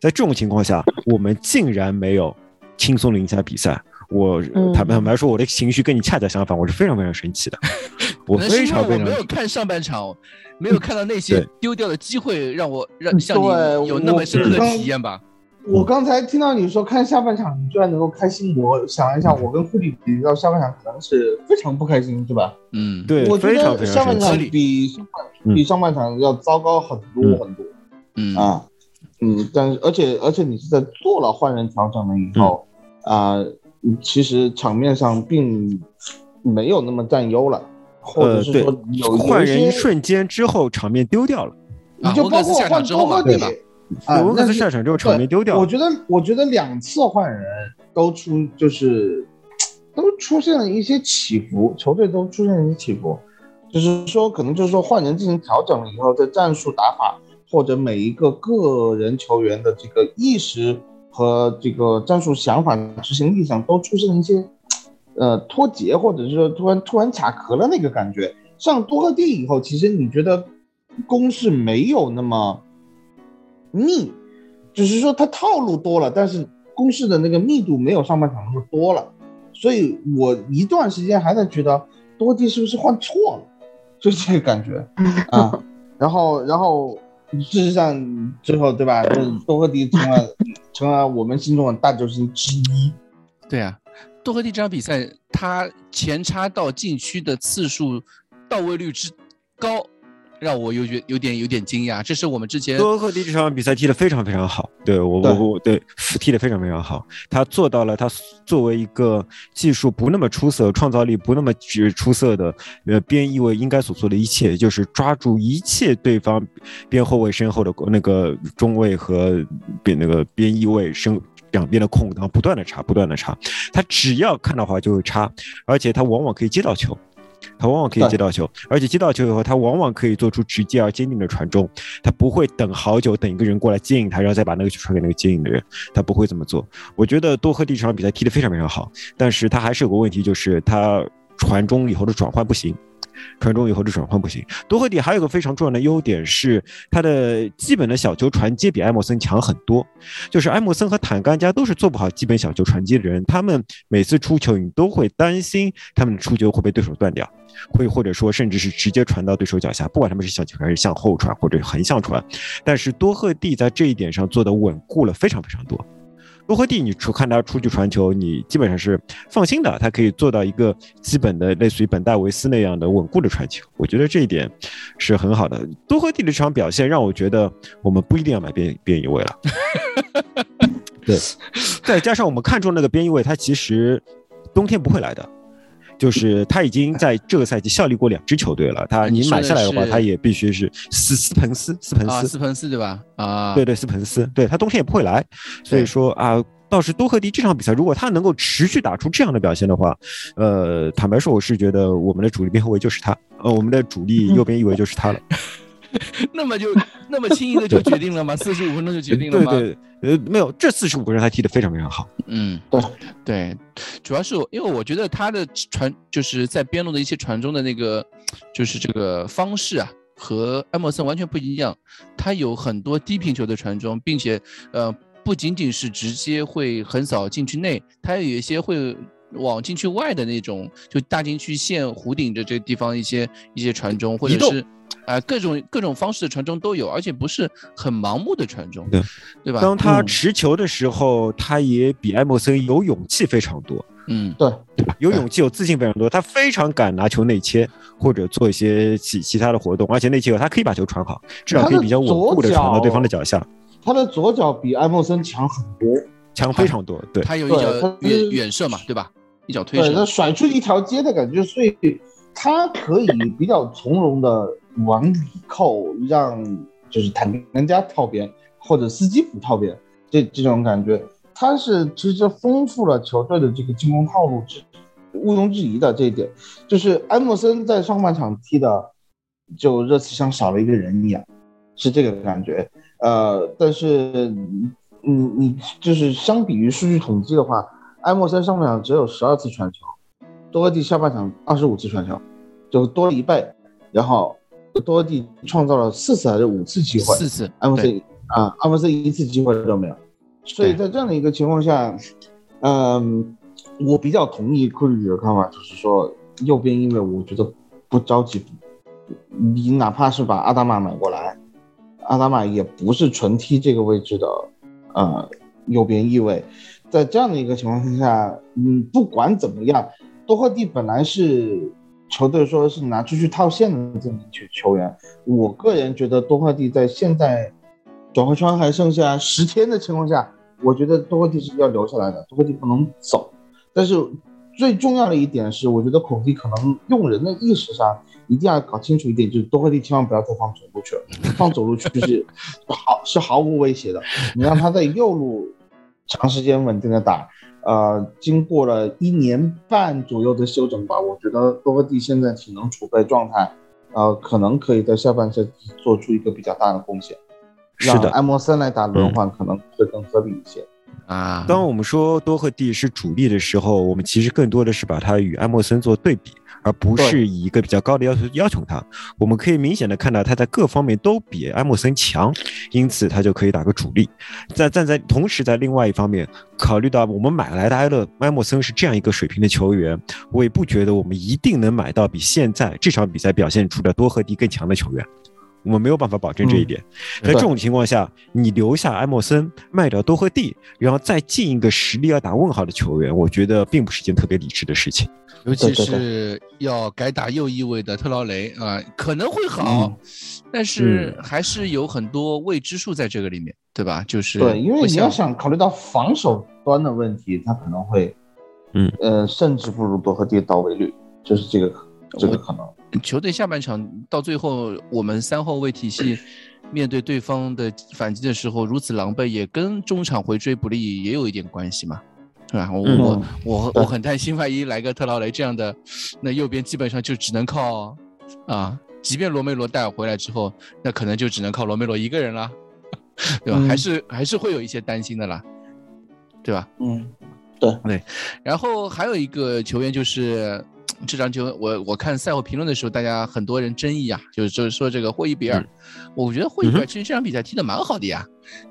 在这种情况下，我们竟然没有轻松赢下比赛。我坦白坦白说，我的情绪跟你恰恰相反，我是非常非常生气的。(laughs) 我非常非常没有看上半场，没有看到那些丢掉的机会，让我让像你有那么深刻的体验吧。我刚才听到你说看下半场，你居然能够开心。我想了一下，我跟库里比到下半场，可能是非常不开心，是吧？嗯，对，我觉得下半场比上半比上半场要糟糕很多很多。嗯啊，嗯，但是而且而且你是在做了换人调整了以后啊，其实场面上并没有那么占优了，或者是说有换人一瞬间之后场面丢掉了，你就包括换多赫蒂。啊，那次下场之后场面丢掉。我觉得，我觉得两次换人都出，就是都出现了一些起伏，球队都出现了一些起伏，就是说，可能就是说换人进行调整了以后，在战术打法或者每一个个人球员的这个意识和这个战术想法执行力上都出现了一些呃脱节，或者是说突然突然卡壳了那个感觉。上多个地以后，其实你觉得攻势没有那么。密，只是说他套路多了，但是攻势的那个密度没有上半场那么多了，所以我一段时间还在觉得多蒂是不是换错了，就这个感觉啊。然后，然后事实上最后对吧？多赫蒂成了成了我们心中的大救星之一。对啊，多赫蒂这场比赛他前插到禁区的次数到位率之高。让我有觉有点有点惊讶，这是我们之前多赫蒂这场比赛踢得非常非常好，对我我我对踢得非常非常好，他做到了他作为一个技术不那么出色、创造力不那么出色的呃边翼位应该所做的一切，就是抓住一切对方边后卫身后的那个中卫和边那个边翼位身两边的空档，不断的插，不断的插，他只要看到话就会插，而且他往往可以接到球。他往往可以接到球，而且接到球以后，他往往可以做出直接而坚定的传中。他不会等好久，等一个人过来接应他，然后再把那个球传给那个接应的人。他不会这么做。我觉得多赫蒂这场比赛踢得非常非常好，但是他还是有个问题，就是他传中以后的转换不行。传中以后的转换不行。多赫蒂还有个非常重要的优点是，他的基本的小球传接比埃默森强很多。就是埃默森和坦甘加都是做不好基本小球传接的人，他们每次出球，你都会担心他们的出球会被对手断掉，会或者说甚至是直接传到对手脚下，不管他们是小球还是向后传或者横向传。但是多赫蒂在这一点上做的稳固了非常非常多。多赫蒂，你出看他出去传球，你基本上是放心的，他可以做到一个基本的类似于本戴维斯那样的稳固的传球。我觉得这一点是很好的。多赫蒂的这场表现让我觉得我们不一定要买边边翼位了。(laughs) 对，再加上我们看中那个边翼位，他其实冬天不会来的。就是他已经在这个赛季效力过两支球队了，他你买下来的话，他也必须是斯斯彭斯斯彭斯。斯彭斯对吧？啊，对对斯彭斯，对他冬天也不会来，所以说啊，倒是多赫迪这场比赛，如果他能够持续打出这样的表现的话，呃，坦白说，我是觉得我们的主力边后卫就是他，呃，我们的主力 (laughs) 右边翼位就是他了。(laughs) 那么就那么轻易的就决定了吗？四十五分钟就决定了吗？对对，呃，没有，这四十五分钟他踢得非常非常好。嗯，对对，主要是因为我觉得他的传就是在边路的一些传中的那个，就是这个方式啊，和埃默森完全不一样。他有很多低平球的传中，并且呃，不仅仅是直接会横扫禁区内，他有一些会往禁区外的那种，就大禁区线弧顶着这个地方一些一些传中，或者是。啊，各种各种方式的传中都有，而且不是很盲目的传中，对对吧？当他持球的时候，他也比埃默森有勇气非常多，嗯，对对吧？有勇气、有自信非常多，他非常敢拿球内切或者做一些其其他的活动，而且内切后他可以把球传好，至少可以比较稳固的传到对方的脚下。他的左脚比埃莫森强很多，强非常多，对，他有一脚远远射嘛，对吧？一脚推对，他甩出一条街的感觉，所以他可以比较从容的。往里扣，让就是坦人家套边或者斯基普套边，这这种感觉，他是其实丰富了球队的这个进攻套路，是毋庸置疑的。这一点就是埃默森在上半场踢的，就热刺像少了一个人一样，是这个感觉。呃，但是你你就是相比于数据统计的话，埃莫森上半场只有十二次传球，多赫蒂下半场二十五次传球，就多了一倍，然后。多地创造了四次还是五次机会？四次。埃莫森啊，埃莫森一次机会都没有。所以在这样的一个情况下，嗯，我比较同意库里的看法，就是说右边，因为我觉得不着急，你哪怕是把阿达玛买过来，阿达玛也不是纯踢这个位置的，呃，右边翼位。在这样的一个情况之下，嗯，不管怎么样，多赫蒂本来是。球队说是拿出去套现的这么一群球员，我个人觉得多赫蒂在现在转会窗还剩下十天的情况下，我觉得多赫蒂是要留下来的，多赫蒂不能走。但是最重要的一点是，我觉得孔蒂可能用人的意识上一定要搞清楚一点，就是多赫蒂千万不要再放左路去了，放左路去是 (laughs) 毫是毫无威胁的，你让他在右路长时间稳定的打。呃，经过了一年半左右的休整吧，我觉得多赫蒂现在体能储备状态，呃，可能可以在下半赛季做出一个比较大的贡献。是的，埃默森来打轮换可能会更合理一些。啊，当我们说多赫蒂是主力的时候，我们其实更多的是把他与埃默森做对比。而不是以一个比较高的要求要求他，我们可以明显的看到他在各方面都比埃默森强，因此他就可以打个主力。在站在同时，在另外一方面，考虑到我们买来的埃勒埃默森是这样一个水平的球员，我也不觉得我们一定能买到比现在这场比赛表现出的多赫迪更强的球员。我们没有办法保证这一点。在这种情况下，你留下埃默森，卖掉多赫蒂，然后再进一个实力要打问号的球员，我觉得并不是一件特别理智的事情。尤其是要改打右翼位的特劳雷啊，可能会好，但是还是有很多未知数在这个里面，对吧？就是对，因为你要想考虑到防守端的问题，他可能会，嗯呃，甚至不如多赫蒂的到位率，就是这个这个可能。球队下半场到最后，我们三后卫体系面对对方的反击的时候如此狼狈，也跟中场回追不利也有一点关系嘛。是吧？我我我我很担心，万一来个特劳雷这样的，那右边基本上就只能靠啊，即便罗梅罗带回来之后，那可能就只能靠罗梅罗一个人了，对吧？还是还是会有一些担心的啦，对吧？嗯，对对。然后还有一个球员就是。这场球我我看赛后评论的时候，大家很多人争议啊，就是就是说这个霍伊比尔，我觉得霍伊比尔其实这场比赛踢得蛮好的呀，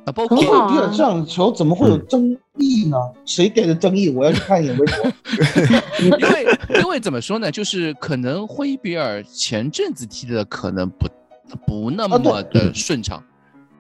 啊，包括霍伊比尔这场球怎么会有争议呢？谁给的争议？我要去看一眼微博。(laughs) 因为因为怎么说呢？就是可能霍伊比尔前阵子踢的可能不不那么的顺畅，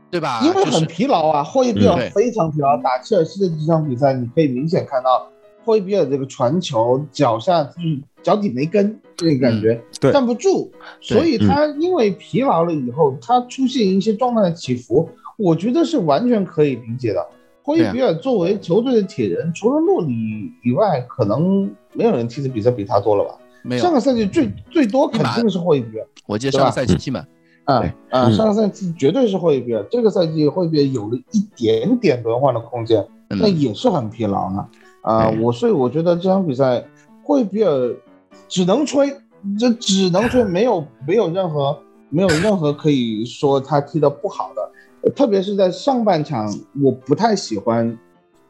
对吧？因为很疲劳啊，霍伊比尔非常疲劳。打切尔西的这场比赛，你可以明显看到霍伊比尔这个传球脚下就是脚底没跟这个感觉，对。站不住，所以他因为疲劳了以后，他出现一些状态的起伏，我觉得是完全可以理解的。霍伊比尔作为球队的铁人，除了洛里以外，可能没有人踢的比赛比他多了吧？没有。上。个赛季最最多肯定是霍伊比尔。我记得上个赛季踢满，啊对。啊，嗯。上个赛季绝对是霍伊比尔，这个赛季霍伊比尔有了一点点轮换的空间，那嗯，也是很疲劳呢。啊，对我所以我觉得这场比赛霍伊比尔只能吹，这只能吹，没有没有任何没有任何可以说他踢得不好的，呃特别是在上半场，我不太喜欢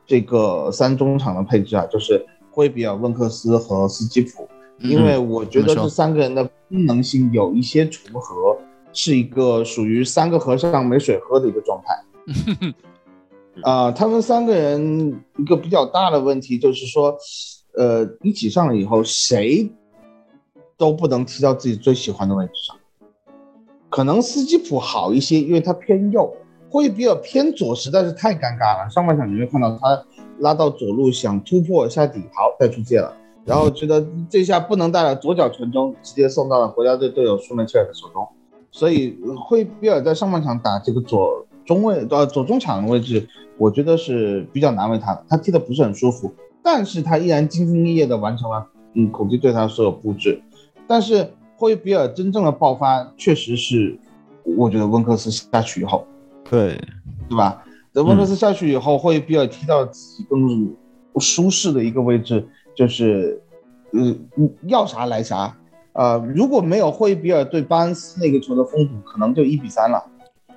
这个三中场的配置啊，就是霍伊比尔、温克斯和斯基普。因为我觉得这三个人的功能性有一些重合，是一个属于三个和尚没水喝的一个状态。(laughs) 啊、他们三个人一个比较大的问题就是说，呃，一起上了以后，谁都不能踢到自己最喜欢的位置上。可能斯基普好一些，因为他偏右；霍伊比尔偏左，实在是太尴尬了。上半场你会看到他拉到左路想突破下底，好带出界了。然后觉得这下不能带了，左脚传中，直接送到了国家队队友舒梅切尔的手中。所以呃惠比尔在上半场打这个左中卫呃左中场的位置，我觉得是比较难为他的，他踢的不是很舒服，但是他依然兢兢业业的完成了嗯孔蒂对他所有布置。但是霍伊比尔真正的爆发确实是，我觉得温克斯下去以后，对，对吧？等温克斯下去以后，霍伊比尔踢到自己更舒适的一个位置，就是，呃，要啥来啥。呃，如果没有霍伊比尔对巴恩斯那个球的封堵，可能就一比三了。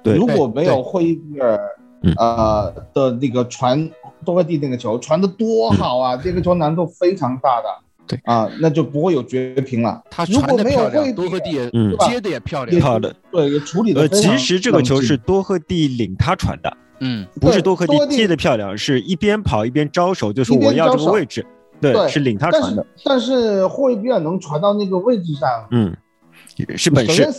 对如果没有霍伊比尔嗯，呃的那个传多克蒂那个球传的多好啊，这个球难度非常大的。对。啊，那就不会有绝平了。他如果传的漂亮，没有霍伊多赫蒂也嗯。接的也漂亮。也，好的。对，也处理的呃，其实这个球是多赫蒂领他传的，嗯，不是多赫蒂接的漂亮，是一边跑一边招手，就说我要这个位置，对，是领他传的，但是霍伊比尔能传到那个位置上，嗯，是本事。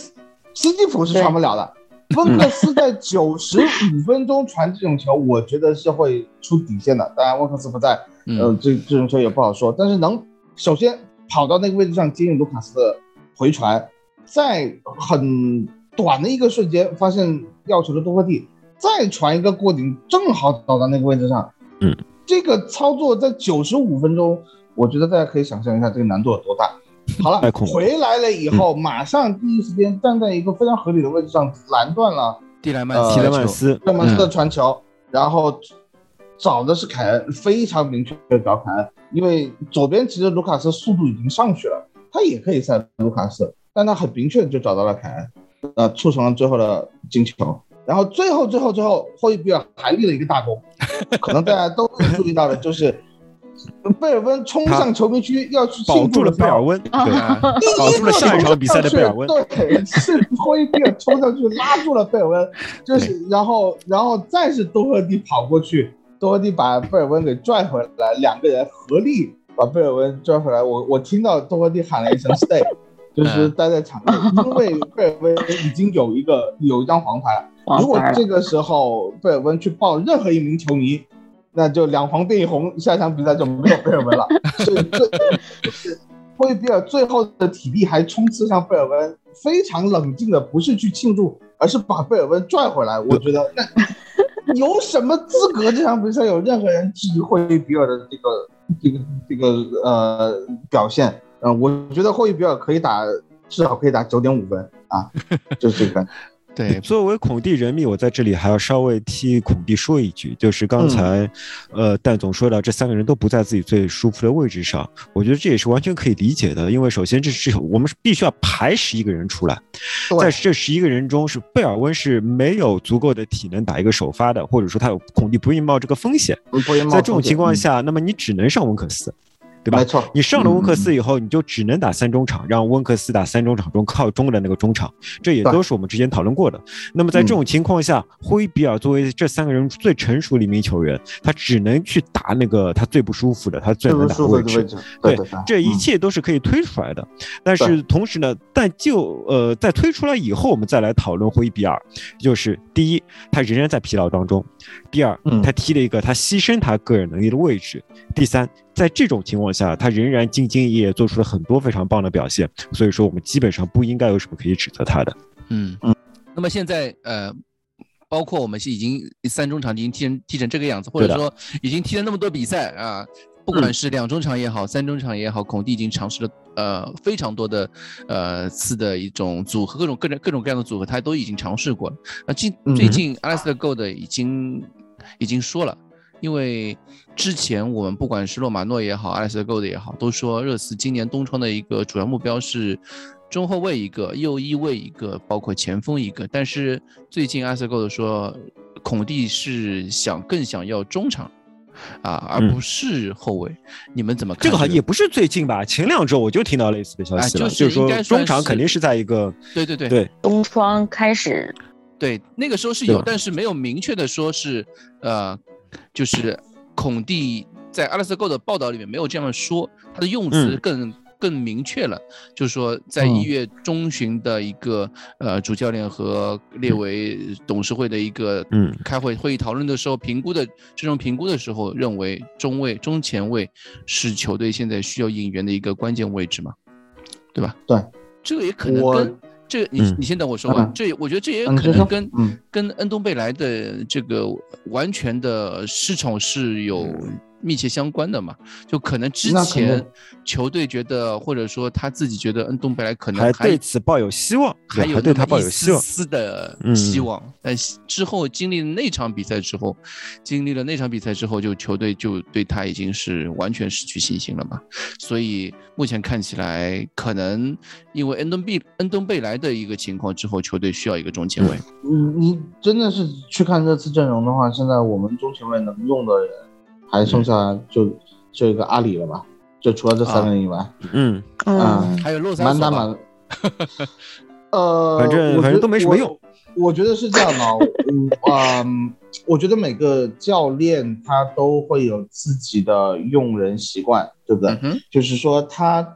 斯基普是传不了的。温克斯在九十五分钟传这种球，我觉得是会出底线的。当然，温克斯不在，嗯呃，这这种球也不好说。但是能首先跑到那个位置上接应卢卡斯的回传，在很短的一个瞬间发现要球的多个地，再传一个过顶，正好倒到那个位置上。嗯，这个操作在九十五分钟，我觉得大家可以想象一下这个难度有多大。(laughs) 好了回来了以后，马上第一时间站在一个非常合理的位置上拦断了蒂莱曼呃提斯的球，勒曼斯，勒曼斯的传球，然后找的是凯恩，非常明确的找凯恩，因为左边其实卢卡斯速度已经上去了，他也可以塞卢卡斯，但他很明确的就找到了凯恩，呃，促成了最后的进球。然后最后最后最后，霍伊比尔还立了一个大功，可能大家都注意到的就是。贝尔温冲向球迷区要去保住了庆祝的时候，贝尔温，(laughs) 对，啊 (laughs) 保住了下一场比赛的贝尔温，对，是托伊比尔冲上去拉住了贝尔温，就是然后然后再是多赫蒂跑过去，多赫蒂把贝尔温给拽回来，两个人合力把贝尔温拽回来。我我听到多赫蒂喊了一声 “stay”，就是待在场内，因为贝尔温已经有一个有一张黄牌了。如果这个时候贝尔温去抱任何一名球迷，那就两黄变一红，下一场比赛就没有贝尔温了。(laughs) 所以这就是霍伊比尔最后的体力还冲刺上贝尔温，非常冷静的，不是去庆祝，而是把贝尔温拽回来。我觉得 (laughs) 那有什么资格这场比赛有任何人质疑霍伊比尔的这个这个这个呃表现？呃，我觉得霍伊比尔可以打，至少可以打九点五分啊，就是这个。对，作为孔蒂人迷，我在这里还要稍微替孔蒂说一句，就是刚才，呃，蛋总说到这三个人都不在自己最舒服的位置上，我觉得这也是完全可以理解的，因为首先这是我们是必须要排十一个人出来，在这十一个人中，是贝尔温是没有足够的体能打一个首发的，或者说他有孔蒂不愿意冒这个风险，在这种情况下，那么你只能上温克斯。对吧？没？错，你上了温克嗯斯以后，你就只能打三中场，让温克斯打三中场中靠中的那个中场，这也都是我们之前讨论过的。那么在这嗯种情况下，霍伊比尔作为这三个人最成熟的一名球员，他只能去打那个他最不舒服的，他最能打的位置。对这一嗯切都是可以推出来的，但是同时呢，但就呃在推出来以后，我们再来讨论霍伊比尔，就是第一，他仍然在疲劳当中；第二，嗯。他踢了一个他牺牲他个人能力的位置；第三，在这种情况下，他仍然兢兢业业做出了很多非常棒的表现，所以说我们基本上不应该有什么可以指责他的。嗯嗯。那么现在呃，包括我们是已经三中场已经踢成踢成这个样子，或者说已经踢了那么多比赛啊，不管是两中场也好，三中场也好，孔蒂已经尝试了呃非常多的呃次的一种组合，各种各种各种各样的组合，他都已经尝试过了。那近嗯最近阿莱斯特 Go 的已经已经说了。因为之前我们不管是洛马诺也好，阿莱斯特 Go 的也好，都说热刺今年冬窗的一个主要目标是中后卫一个，右翼卫一个，包括前锋一个。但是最近阿莱斯特 Go 的说，孔蒂是想更想要中场啊，而嗯不是后卫。你们怎么看这个好个像也不是最近吧，前两周我就听到类似的消息了，哎就是是说应该算中场肯定是在一个对对对对冬窗开始，对，那个时候是有，但是没有明确的说是，呃，就是孔蒂在阿拉斯 Go 的报道里面没有这样说，他的用词嗯。更、更明确了，就是说在嗯。一月中旬的一个、呃主教练和列维董事会的一个嗯。开会会议讨论的时候，评估的这种评估的时候，认为中卫中前卫是球队现在需要引援的一个关键位置嘛，对吧？对，这个也可能跟这你、嗯。你先等我说完，嗯。这我觉得这也可能跟、嗯。跟恩东贝莱的这个完全的失宠是有密切相关的嘛？就可能之前球队觉得，或者说他自己觉得恩东贝莱可能还还对此抱有希望，还有对他抱有希望。丝的嗯希望，但是之后经历了那场比赛之后，经历了那场比赛之后，就球队就对他已经是完全失去信心了嘛。所以目前看起来，可能因为恩东贝恩东贝莱的一个情况之后，球队需要一个中前卫。嗯你真的是去看这次阵容的话，现在我们中前卫能用的人还剩下就就一个阿里了吧？就除了这三个人以外，嗯，啊嗯，还有洛萨满打满。(laughs) 呃，反正我觉反正都没什么用我。觉得是这样的哦，嗯嗯，(laughs) 我觉得每个教练他都会有自己的用人习惯，对不对？嗯，就是说他的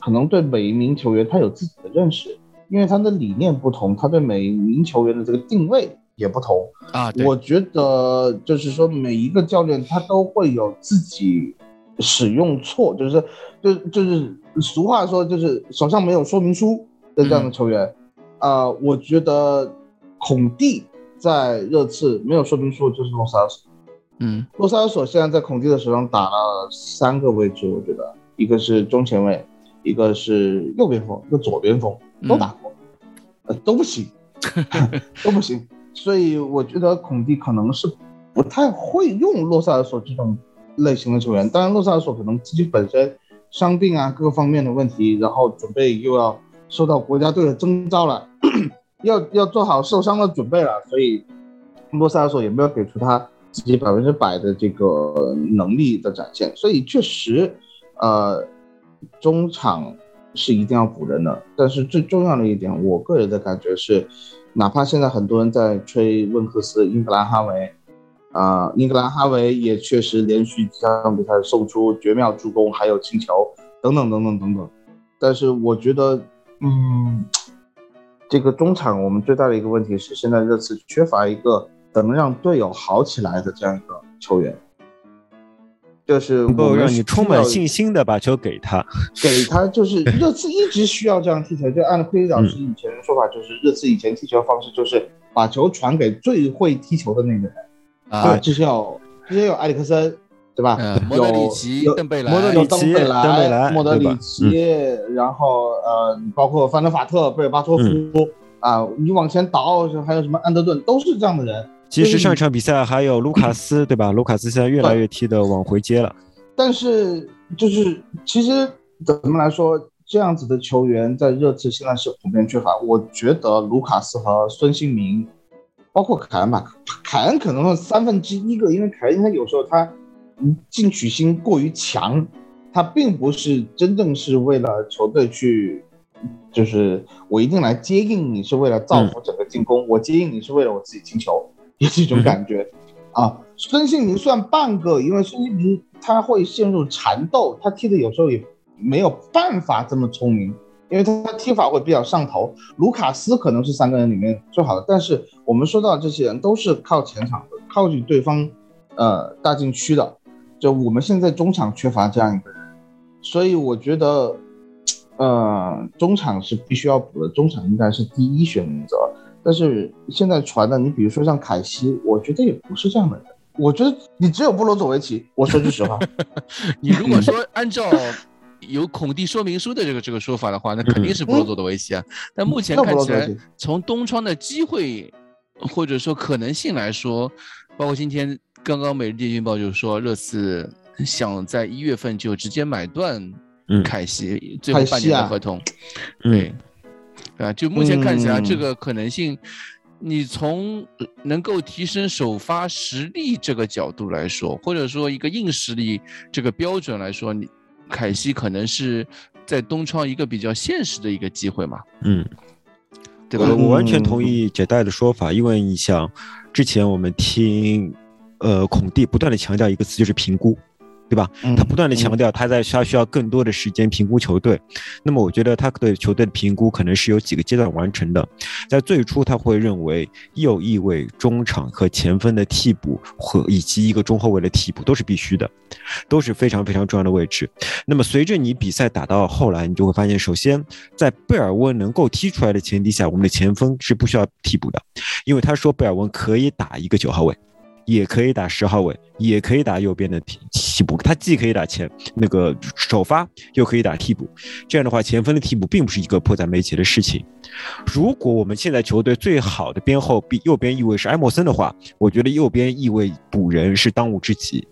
可能对每一名球员他有自己的认识，因为他的理念不同，他对每一名球员的这个定位也不同。啊，我觉得就是说每一个教练他都会有自己使用错，就是就就是俗话说就是手上没有说明书的这样的球员，啊、我觉得孔蒂在热刺没有说明书就是洛萨尔索。嗯。洛萨尔索现在在孔蒂的手上打了三个位置，我觉得一个是中前卫，一个是右边锋，一个左边锋都打过，呃都不行，都不行。(laughs) 所以我觉得孔蒂可能是不太会用洛萨尔索这种类型的球员。当然，洛萨尔索可能自己本身伤病啊各个方面的问题，然后准备又要受到国家队的征召了，要要做好受伤的准备了，所以洛萨尔索也没有给出他自己百分之百的这个能力的展现。所以确实，呃，中场是一定要补人的，但是最重要的一点，我个人的感觉是，哪怕现在很多人在吹温克斯、英格兰哈维，啊、英格兰哈维也确实连续几场比赛送出绝妙助攻，还有进球等等等等等等。但是我觉得，嗯，这个中场我们最大的一个问题是，现在热刺缺乏一个能让队友好起来的这样一个球员，就是能够让你充满信心的把球给他。(laughs) 给他就是 (laughs) 热刺一直需要这样踢球，就按奎老师以前的说法，就是热刺以前踢球方式就是把球传给最会踢球的那个人啊，就是要就是有埃里克森，对吧？呃，莫德里有奇、邓贝莱，莫德里奇登贝莱莫德里奇，然后呃，包括范德法特、贝尔巴托夫嗯啊，你往前倒，还有什么安德顿，都是这样的人。其实上一场比赛还有卢卡斯，对吧？卢卡斯现在越来越踢的往回接了。但是就是其实怎么来说，这样子的球员在热刺现在是普遍缺乏。我觉得卢卡斯和孙兴民，包括凯恩吧，凯恩可能是三分之一个，因为凯恩他有时候他进取心过于强，他并不是真正是为了球队去，就是我一定来接应你，是为了造福整个进攻，我接应你是为了我自己进球，也是一种感觉。啊，孙兴民算半个，因为孙兴民他会陷入缠斗，他踢的有时候也没有办法这么聪明，因为他踢法会比较上头。卢卡斯可能是三个人里面最好的，但是我们说到这些人都是靠前场的，靠近对方，呃，大禁区的。就我们现在中场缺乏这样一个人，所以我觉得，呃，中场是必须要补的，中场应该是第一选择。但是现在传的，你比如说像凯西，我觉得也不是这样的人。我觉得你只有布罗佐维奇。我说句实话，(laughs) 你如果说 (laughs) 按照有孔蒂说明书的这个这个说法的话，那肯定是布罗佐维奇啊。但目前看起来，从东窗的机会或者说可能性来说，包括今天刚刚《每日电讯报》就是说，热刺想在一月份就直接买断凯西最后半年的合同，对。啊，就目前看起来，这个可能性，你从能够提升首发实力这个角度来说，或者说一个硬实力这个标准来说，你凯西可能是在东窗一个比较现实的一个机会嘛？嗯，对吧？我完全同意杰代的说法，因为你想，之前我们听，呃，孔蒂不断的强调一个词，就是评估。对吧？他不断的强调他在他需要更多的时间评估球队。那么我觉得他对球队的评估可能是有几个阶段完成的。在最初他会认为右翼位、中场和前锋的替补和以及一个中后卫的替补都是必须的，都是非常非常重要的位置。那么随着你比赛打到后来，你就会发现，首先在贝尔温能够踢出来的前提下，我们的前锋是不需要替补的，因为他说贝尔温可以打一个九号位。也可以打十号位，也可以打右边的替替补。他既可以打前那个首发，又可以打替补。这样的话，前锋的替补并不是一个迫在眉睫的事情。如果我们现在球队最好的边后比右边翼位是埃莫森的话，我觉得右边翼位补人是当务之急。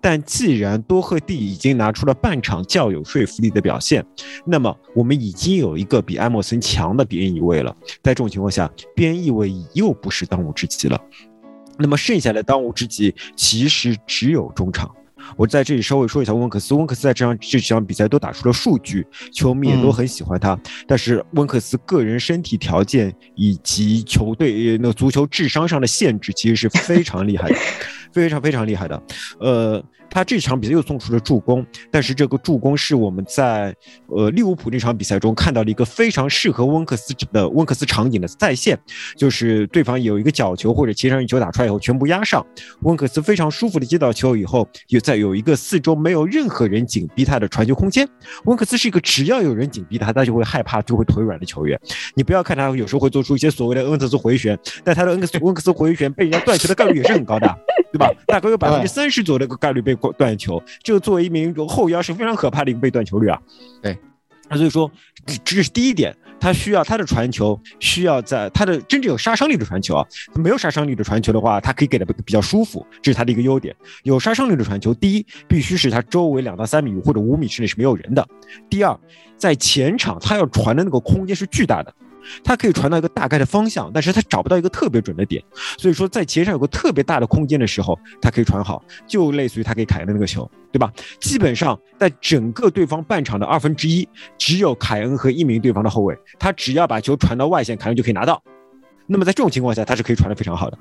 但既然多赫蒂已经拿出了半场较有说服力的表现，那么我们已经有一个比埃莫森强的边翼位了。在这种情况下，边翼位又不是当务之急了。那么剩下的当务之急其实只有中场。我在这里稍微说一下温克斯。温克斯在这场这几场比赛都打出了数据，球迷也都很喜欢他。但是温克斯个人身体条件以及球队那足球智商上的限制，其实是非常厉害的，(laughs) 非常非常厉害的。呃。他这场比赛又送出了助攻，但是这个助攻是我们在呃利物浦那场比赛中看到了一个非常适合温克斯的温克斯场景的再现，就是对方有一个角球或者切上一球打出来以后全部压上，温克斯非常舒服的接到球以后，又在有一个四周没有任何人紧逼他的传球空间。温克斯是一个只要有人紧逼他，他就会害怕就会腿软的球员。你不要看他有时候会做出一些所谓的恩特斯回旋，但他的恩克斯温克斯回旋被人家断球的概率也是很高的，对吧？大概有百分之三十左右的个概率被。断球，这个作为一名后腰是非常可怕的一个被断球率啊。对，那所以说，这是第一点，他需要他的传球需要在他的真正有杀伤力的传球啊。没有杀伤力的传球的话，他可以给的比较舒服，这是他的一个优点。有杀伤力的传球，第一必须是他周围两到三米或者五米之内是没有人的。第二，在前场他要传的那个空间是巨大的。他可以传到一个大概的方向，但是他找不到一个特别准的点，所以说在前场有个特别大的空间的时候，他可以传好，就类似于他给凯恩的那个球，对吧？基本上在整个对方半场的二分之一，只有凯恩和一名对方的后卫，他只要把球传到外线，凯恩就可以拿到。那么在这种情况下，他是可以传的非常好的。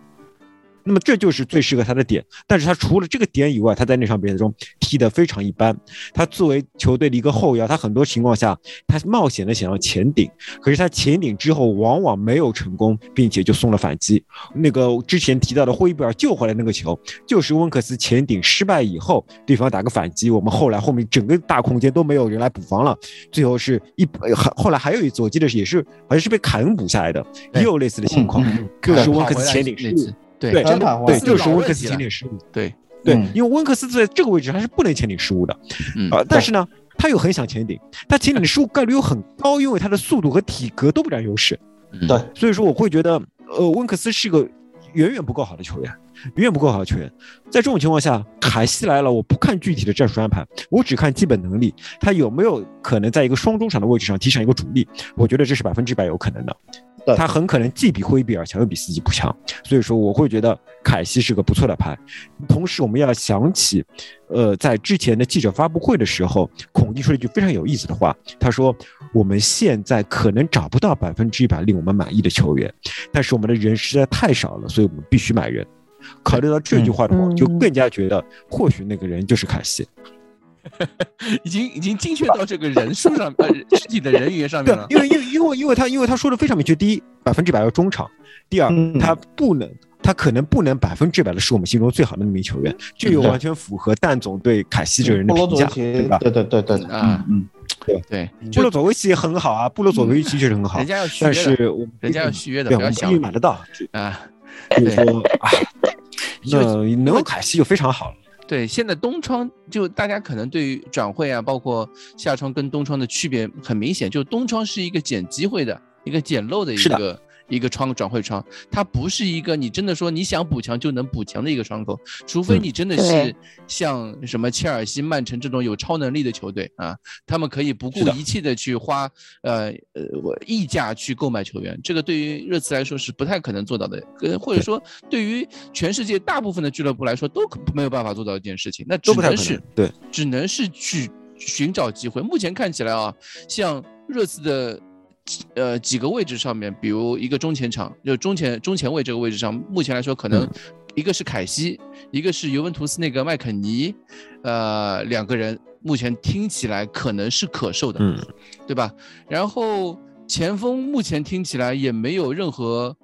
那么这就是最适合他的点，但是他除了这个点以外，他在那场比赛中踢得非常一般。他作为球队的一个后腰，他很多情况下他冒险的想要前顶，可是他前顶之后往往没有成功，并且就送了反击。那个之前提到的霍伊比尔救回来那个球，就是温克斯前顶失败以后，对方打个反击，我们后来后面整个大空间都没有人来补防了，最后是一还后来还有一次我记得是也是好像是被凯恩补下来的，也有类似的情况，就是温克斯前顶失误。对，真的对，就是温克斯前顶失误。对对，因为温克斯在这个位置他是不能前顶失误的，啊，但是呢，他又很想前顶，他前顶的失误概率又很高，因为他的速度和体格都不占优势。对，所以说我会觉得，呃，温克斯是个远远不够好的球员，远远不够好的球员。在这种情况下，凯西来了，我不看具体的战术安排，我只看基本能力，他有没有可能在一个双中场的位置上提上一个主力？我觉得这是百分之百有可能的。对他很可能既比灰比尔强，又比斯基普强，所以说我会觉得凯西是个不错的牌。同时，我们要想起，呃，在之前的记者发布会的时候，孔蒂说了一句非常有意思的话，他说：“我们现在可能找不到百分之一百令我们满意的球员，但是我们的人实在太少了，所以我们必须买人。”考虑到这句话的话，就更加觉得或许那个人就是凯西。(laughs) 已经已经精确到这个人数上，呃，具体的人员上面了，。因为因为因为因为他因为他说的非常明确，第一，百分之百要中场；第二，嗯他不能。他可能不能百分之百的是我们心中最好的那名球员，这又对完全符合蛋总对凯西这个人的评价，对吧？对对对对嗯嗯对对，布洛佐维奇也很好啊，布洛佐维奇确实很好人，家要续但约但，是我们人家要续约的，对，我们不要想不一定买得到，啊。所以说，哎，(laughs) 因为那能有凯西就非常好了。对，现在东窗就大家可能对于转会啊，包括夏窗跟东窗的区别很明显，就东窗是一个捡机会的一个捡漏的一个一个窗转会窗，它不是一个你真的说你想补强就能补强的一个窗口，除非嗯你真的是像什么切尔西、曼城这种有超能力的球队啊，他们可以不顾一切的去花呃呃溢价去购买球员，这个对于热刺来说是不太可能做到的，呃或者说对于全世界大部分的俱乐部来说都可没有办法做到一件事情，那只能是，对，只能是去寻找机会。目前看起来啊，像热刺的呃几个位置上面，比如一个中前场，就中前中前卫这个位置上，目前来说可能嗯一个是凯西，一个是尤文图斯那个麦肯尼，呃，两个人目前听起来可能是可售的，嗯，对吧？然后前锋目前听起来也没有任何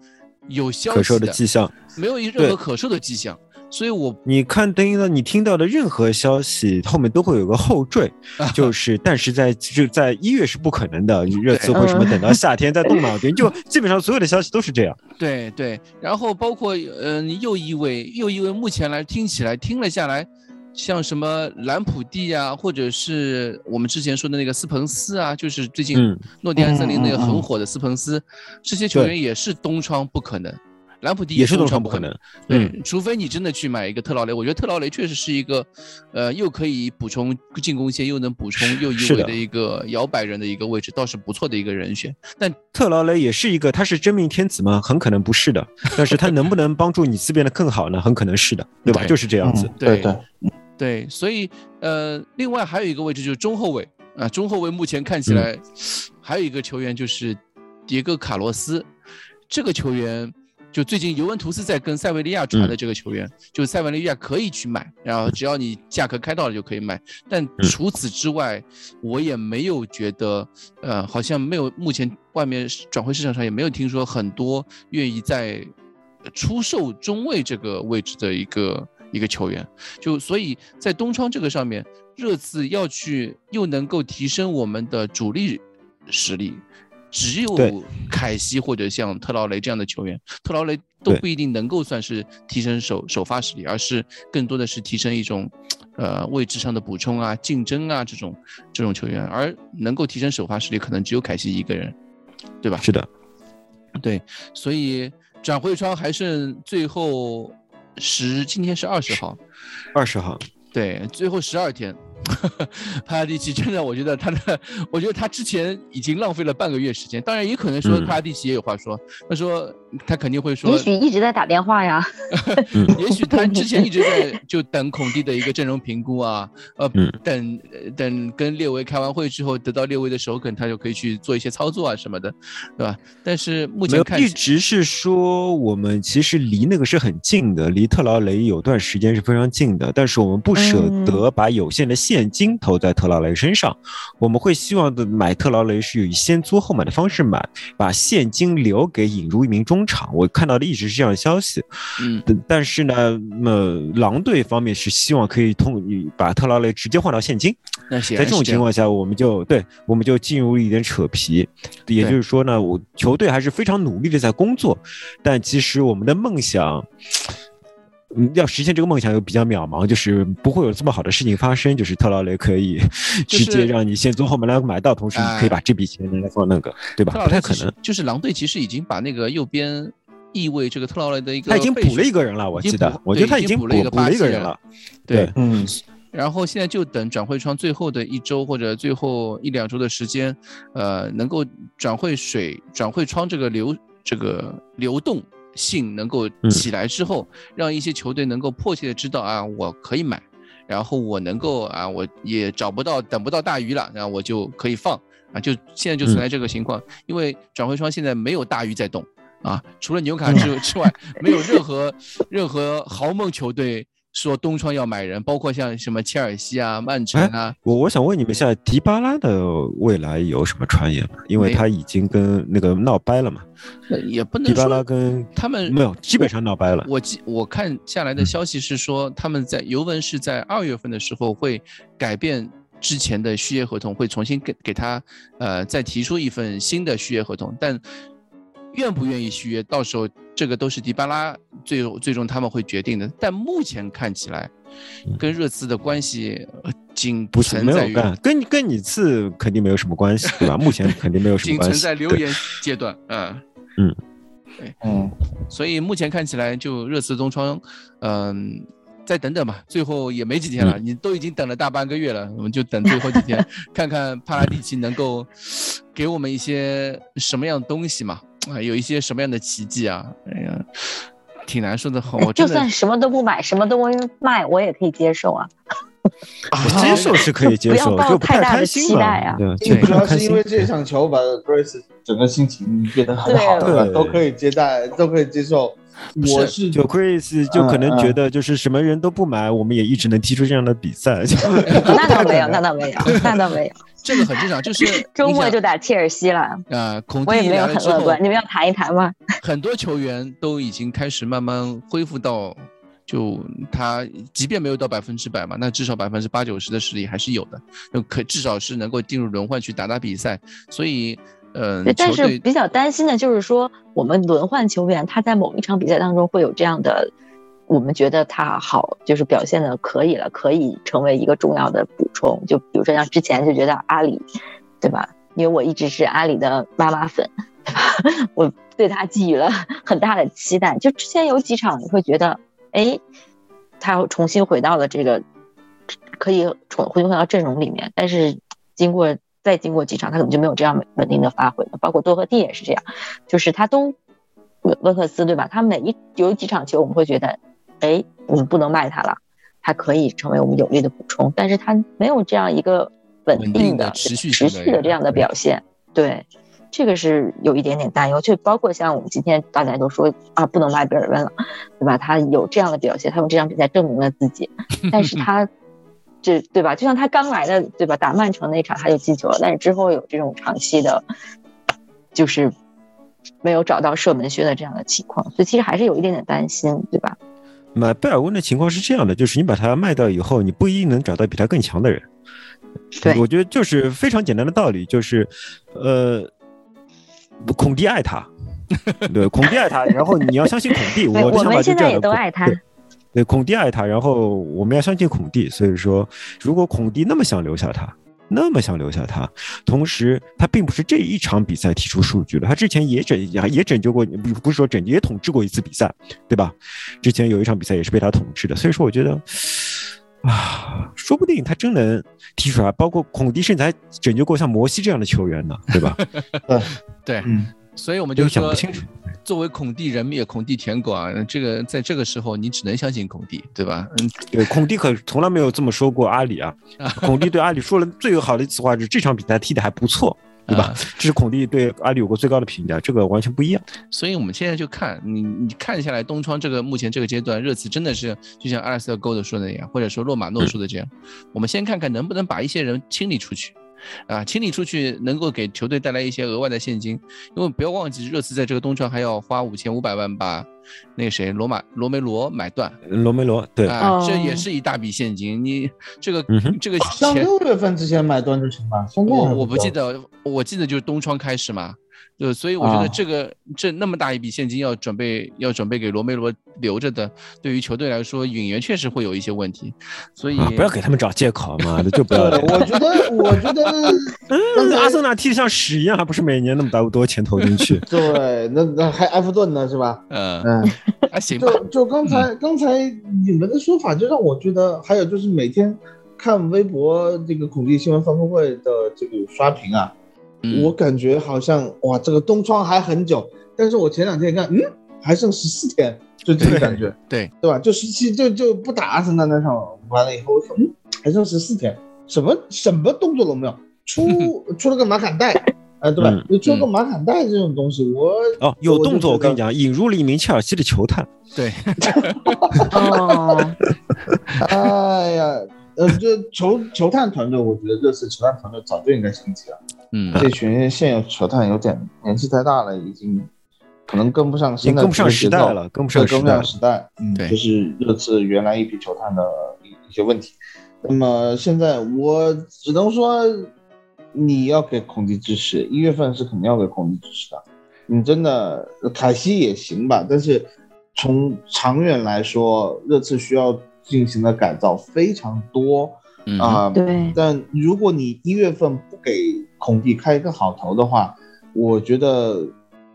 有消息可售的迹象。没有一任何可售的迹象，所以我你看，等于呢，你听到的任何消息后面都会有个后缀，(laughs) 就是，但是在就在一月是不可能的，(laughs) 热刺为什么等到夏天再动脑筋，就 (laughs) 基本上所有的消息都是这样。对对，然后包括呃又一位，又一位目前来听起来听了下来，像什么兰普蒂啊，或者是我们之前说的那个斯彭斯啊，就是最近嗯诺丁汉森林那个嗯嗯嗯很火的斯彭斯，这些球员也是东窗不可能。兰普迪也是东东窗不可能能，对，除非你真的去买一个特劳雷，我觉得特劳雷确实是一个，呃，又可以补充进攻线，又能补充右翼是的位的一个摇摆人的一个位置，倒是不错的一个人选。但特劳雷也是一个，他是真命天子吗？很可能不是的，但是他能不能帮助你自变得更好呢？很可能是的，对吧？对就是这样子。嗯对对，对，所以呃，另外还有一个位置就是中后卫啊，中后卫目前看嗯起来、还有一个球员就是迭戈卡洛斯，这个球员就最近尤文图斯在跟塞维利亚传嗯的这个球员，就塞维利亚可以去买，然后只要你价格开到了就可以买，但嗯除此之外，我也没有觉得呃，好像没有目前外面转会市场上也没有听说很多愿意在出售中卫这个位置的一个一个球员。就所以在东窗这个上面，热刺要去又能够提升我们的主力实力，只有凯西或者像特劳雷这样的球员，特劳雷都不一定能够算是提升首首发实力，而是更多的是提升一种。呃，位置上的补充啊、竞争啊，这种这种球员，而能够提升首发实力，可能只有凯西一个人，对吧？是的，对，所以转会窗还剩最后十，今天是二十号，二十号，对，最后十二天。(laughs) 帕拉蒂奇真的，我觉得他的，我觉得他之前已经浪费了半个月时间。当然，也可能说嗯帕拉蒂奇也有话说，他说他肯定会说也，许一直在打电话呀。(laughs) 也许他之前一直在就等孔蒂的一个阵容评估啊，呃，嗯等呃等跟列维开完会之后，得到列维的首肯，他就可以去做一些操作啊什么的，对吧？但是目，前看，一直是说我们其实离那个是很近的，离特劳雷有段时间是非常近的，但是我们不舍得把有限的现金投在特劳雷身上，我们会希望的买特劳雷是以先租后买的方式买，把现金留给引入一名中场。我看到的一直是这样的消息，嗯，但但是呢，呃，狼队方面是希望可以通把特劳雷直接换到现金。那行在这种。情况下，我们就对我们就进入了一点扯皮，也就是说呢，我球队还是非常努力的在工作，但其实我们的梦想。嗯，要实现这个梦想又比较渺茫，就是不会有这么好的事情发生，就是特劳雷可以直接让你先从后门来买到，同时你可以把哎这笔钱拿来放那个，对吧？不太可能。就是狼队其实已经把那个右边翼位这个特劳雷的一个他已经补了一个人了，我记得，我觉得他已经经补补了一个补了一个人了。对，嗯，然后现在就等转会窗最后的一周或者最后一两周的时间，呃，能够转会水转会窗这个流这个流动性能够起来之后，让一些球队能够迫切的知道啊，我可以买，然后我能够啊，我也找不到等不到大鱼了，然后我就可以放。啊，就现在就存在这个情况，因为转会窗现在没有大鱼在动啊，除了纽卡之之外，没有任何任何豪门球队。说东窗要买人，包括像什么切尔西啊、曼城啊。我我想问你们一下，迪巴拉的未来有什么传言吗？因为他已经跟那个闹掰了嘛。也不能迪巴拉跟他们没有，基本上闹掰了。我记我看下来的消息是说，他们在尤文是在二月份的时候会改变之前的续约合同，会重新给给他呃再提出一份新的续约合同，但。愿不愿意续约，到时候这个都是迪巴拉最最终他们会决定的。但目前看起来，跟热刺的关系仅不是没有干，跟跟你次肯定没有什么关系，(laughs) 对吧？目前肯定没有什么关系，仅存在留言阶段。嗯嗯，对，嗯，所以目前看起来，就热刺中窗，嗯，再等等吧。最后也没几天了，你都已经等了大半个月了，我们就等最后几天，(laughs) 看看帕拉蒂奇能够给我们一些什么样的东西嘛。啊，有一些什么样的奇迹啊？哎呀，挺难说的。我就算什么都不买，什么都不卖，我也可以接受啊。(laughs) 接受是可以接受，不要抱太大的期待啊。对，主要是因为这场球把 Grace 整个心情变得很好，对吧？都可以接待，都可以接受。(laughs) 我是就 Chris 就可能觉得就是什么人都不买，我们也一直能踢出这样的比赛。(laughs) 那倒没有，那倒没有，(laughs) 那倒没有。这个很正常，就是周末就打切尔西了。啊，孔蒂没有很乐观，你们要谈一谈吗？很多球员都已经开始慢慢恢复到，就他即便没有到百分之百嘛，那至少百分之八九十的实力还是有的，就可至少是能够进入轮换去打打比赛。所以，呃，但是比较担心的就是说，我们轮换球员他在某一场比赛当中会有这样的。我们觉得他好，就是表现的可以了，可以成为一个重要的补充。就比如说像之前就觉得阿里，对吧？因为我一直是阿里的妈妈粉，对吧？我对他寄予了很大的期待。就之前有几场你会觉得，哎，他重新回到了这个可以重重新回到阵容里面。但是经过再经过几场，他可能就没有这样稳定的发挥了。包括多赫蒂也是这样，就是他都温温克斯，对吧？他每一有几场球，我们会觉得。哎，我们不能卖他了，他可以成为我们有力的补充，但是他没有这样一个稳定的、持续持续的这样的表现，对，这个是有一点点担忧。就包括像我们今天大家都说啊，不能卖贝尔温了，对吧？他有这样的表现，他用这场比赛证明了自己，但是他这对吧？就像他刚来的对吧？打曼城那场他就进球了，但是之后有这种长期的，就是没有找到射门靴的这样的情况，所以其实还是有一点点担心，对吧？买贝尔温的情况是这样的，就是你把它卖掉以后，你不一定能找到比他更强的人。对，我觉得就是非常简单的道理，就是，呃，孔蒂爱他，(laughs) 对，孔蒂爱他，然后你要相信孔蒂。(laughs) 我我们现在也都爱他。对，孔蒂爱他，然后我们要相信孔蒂。所以说，如果孔蒂那么想留下他。那么想留下他，同时他并不是这一场比赛提出数据的，他之前也拯也拯救过，不不是说拯救，也统治过一次比赛，对吧？之前有一场比赛也是被他统治的，所以说我觉得啊，说不定他真能踢出来。包括孔蒂甚至还拯救过像摩西这样的球员呢，对吧？(laughs) 对，嗯。所以我们就说，作为孔蒂人灭孔蒂舔狗啊，这个在这个时候你只能相信孔蒂，对吧？嗯，对，孔蒂可从来没有这么说过阿里啊。(laughs) 孔蒂对阿里说了最友好的一次话是这场比赛踢的还不错，对吧？这是孔蒂对阿里有过最高的评价，这个完全不一样。所以我们现在就看你，你看下来东窗这个目前这个阶段热刺真的是就像阿尔斯特沟的说的那样，或者说洛马诺说的这样，我们先看看能不能把一些人清理出去。啊，清理出去能够给球队带来一些额外的现金，因为不要忘记热刺在这个冬窗还要花五千五百万把那个谁罗马罗梅罗买断。罗梅罗，对啊，这也是一大笔现金。你这个这个像六月份之前买断就行吧？我我不记得，我记得就是冬窗开始嘛。对，所以我觉得这个这那么大一笔现金要准备要准备给罗梅罗留着的，对于球队来说，引援确实会有一些问题，所以不要给他们找借口嘛，就不要。我觉得，我觉得，嗯，阿森纳踢得像屎一样，还不是每年那么大多钱投进去？对，那那还埃弗顿呢，是吧？嗯嗯，还行。就就刚才刚才你们的说法，就让我觉得，还有就是每天看微博这个孔蒂新闻发布会的这个刷屏啊。我感觉好像哇，这个东窗还很久，但是我前两天一看，嗯，还剩十四天，就这个感觉，对对吧？就十七就就不打阿森纳那场完了以后，我说嗯，还剩十四天，什么什么动作都没有，出 (laughs) 出了个马坎带，哎、对吧嗯？就出了个马坎带这种东西，我哦，有动作，我跟你讲。引入了一名切尔西的球探，对，(laughs) 哦，哎呀，呃，这球球探团队，我觉得这次球探团队早就应该升级了。嗯，这群现有球探有点年纪太大了，已经可能跟不上已现在跟不上时代了，跟不对跟不上时代。上时代。嗯，对就是热刺原来一批球探的一一些问题。那么现在我只能说，你要给孔蒂支持，一月份是肯定要给孔蒂支持的。你真的凯西也行吧，但是从长远来说，热刺需要进行的改造非常多嗯啊、对，但如果你一月份不给孔蒂开一个好头的话，我觉得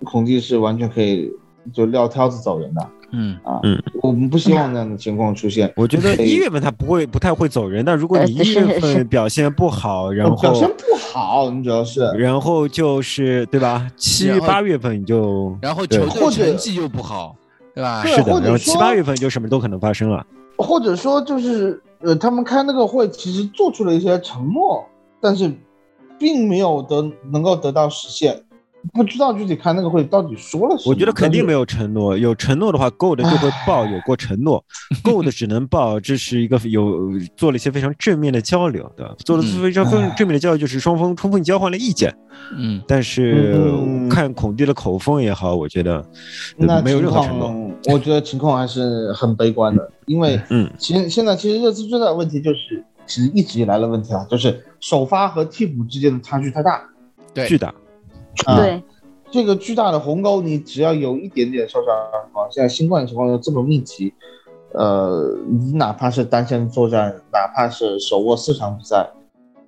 孔蒂是完全可以就撂挑子走人的。嗯啊，嗯，我们不希望那样的情况出现。我觉得一月份他不会不太会走人，但如果呃你一月份表现不好，然后表现不好，你主要是然后就是对吧？七八月份你就然后对球队或者成绩又不好，对吧？是的，然后或者七八月份就什么都可能发生了。或者说就是呃，他们开那个会其实做出了一些承诺，但是并没有得能够得到实现。不知道具体开那个会到底说了什么。我觉得肯定没有。承诺，有承诺的话，Gold 就会报有过承诺，Gold 只能报这是一个有做了一些非常正面的交流，对吧？做了非常非常正面的交流，就是双方充分交换了意见。嗯，但是嗯看孔蒂的口风也好，我觉得那呃没有任何承诺。我觉得情况还是很悲观的，因为嗯，其实现在其实热刺最大的问题就是，其实一直以来的问题啊，就是首发和替补之间的差距太大。对巨大，啊、对，这个巨大的鸿沟，你只要有一点点受伤的话，现在新冠情况又这么密集，呃，你哪怕是单线作战，哪怕是手握四场比赛，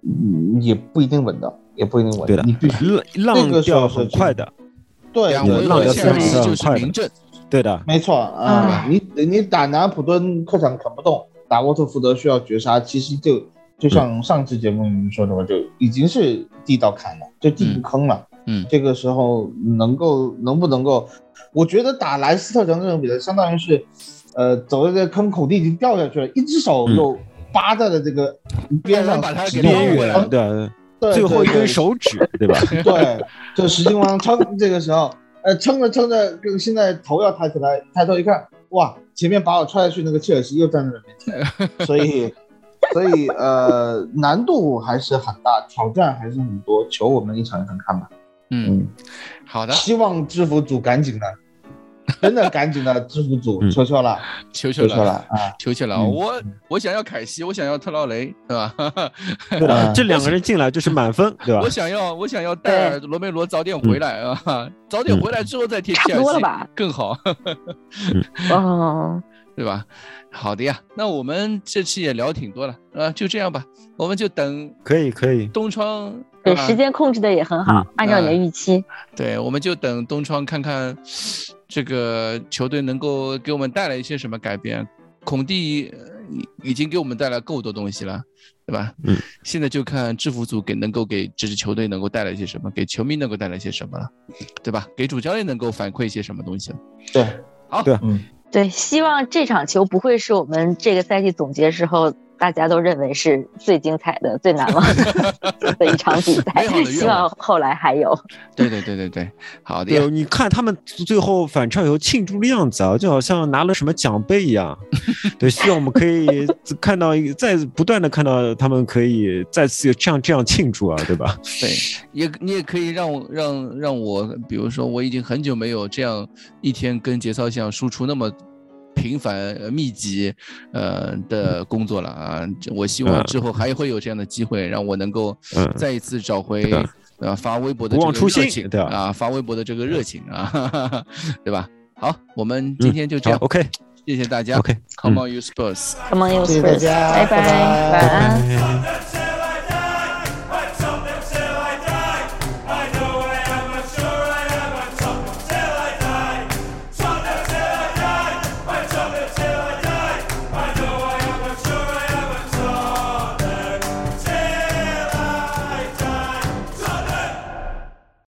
嗯，也不一定稳的，也不一定稳。对的你必须浪浪调很快的，对两回对浪合下来调虽然是很就是快的，对的，没错啊，你你打南普敦客场啃不动，打沃特福德需要绝杀，其实就就像上期节目你们说的嘛，就已经是地道坎了，就地不坑了。嗯。这个时候能够能不能够，我觉得打莱斯特城这种比赛，相当于是，呃，走在这个坑口地已经掉下去了，一只手嗯。又扒在了这个边上，把它给边捞回来对最后一根手指，对吧？(laughs) 对，就使劲往上撑，这个时候，呃，撑着撑着，跟现在头要抬起来，抬头一看，哇，前面把我踹下去那个切尔西又站在了面前，(laughs) 所以，所以呃，难度还是很大，挑战还是很多，求我们一场一场看吧。嗯，好的，希望制服组赶紧的，真的赶紧的，制服组，嗯求求了，求求了了，啊！求求了，嗯我我想要凯西，我想要特劳雷，对吧？(laughs) 对的，啊这两个人进来就是满分，(laughs) 对吧我？想要，我想要戴尔罗梅罗早点回来啊，早点回来之后再贴差切尔西不多了吧？更好，哦，对吧？好的呀，那我们这期也聊挺多了，啊，就这样吧，我们就等可以可以，东窗，对，啊时间控制的也很好嗯，按照你的预期。对，我们就等东窗看看这个球队能够给我们带来一些什么改变。孔蒂呃已已经给我们带来够多东西了，对吧？嗯，现在就看制服组给能够给这支球队能够带来一些什么，给球迷能够带来一些什么了，对吧？给主教练能够反馈一些什么东西了。对，好，对嗯，对，希望这场球不会是我们这个赛季总结时候大家都认为是最精彩的、最难忘的 (laughs) 的一场比赛 (laughs) 希望望后来还有。(laughs) 对对对对对，好的呀对，。你看他们最后反超以后庆祝的样子啊，就好像拿了什么奖杯一样。对，希望我们可以看到一个，再不断的看到他们可以再次有这样这样庆祝啊，对吧？对，也你也可以让我让让我，比如说我已经很久没有这样一天跟节操像输出那么频繁、呃密集呃的工作了啊！我希望嗯之后还会有这样的机会，让我能够嗯再一次找回呃发微博的不这个热情，对吧啊，发微博的这个热情啊，哈哈哈，对吧？好，我们今天就这样，，OK 谢谢大家 OK，，Come on you Spurs。Come on, you 谢谢大 Spurs，拜拜拜晚安。拜。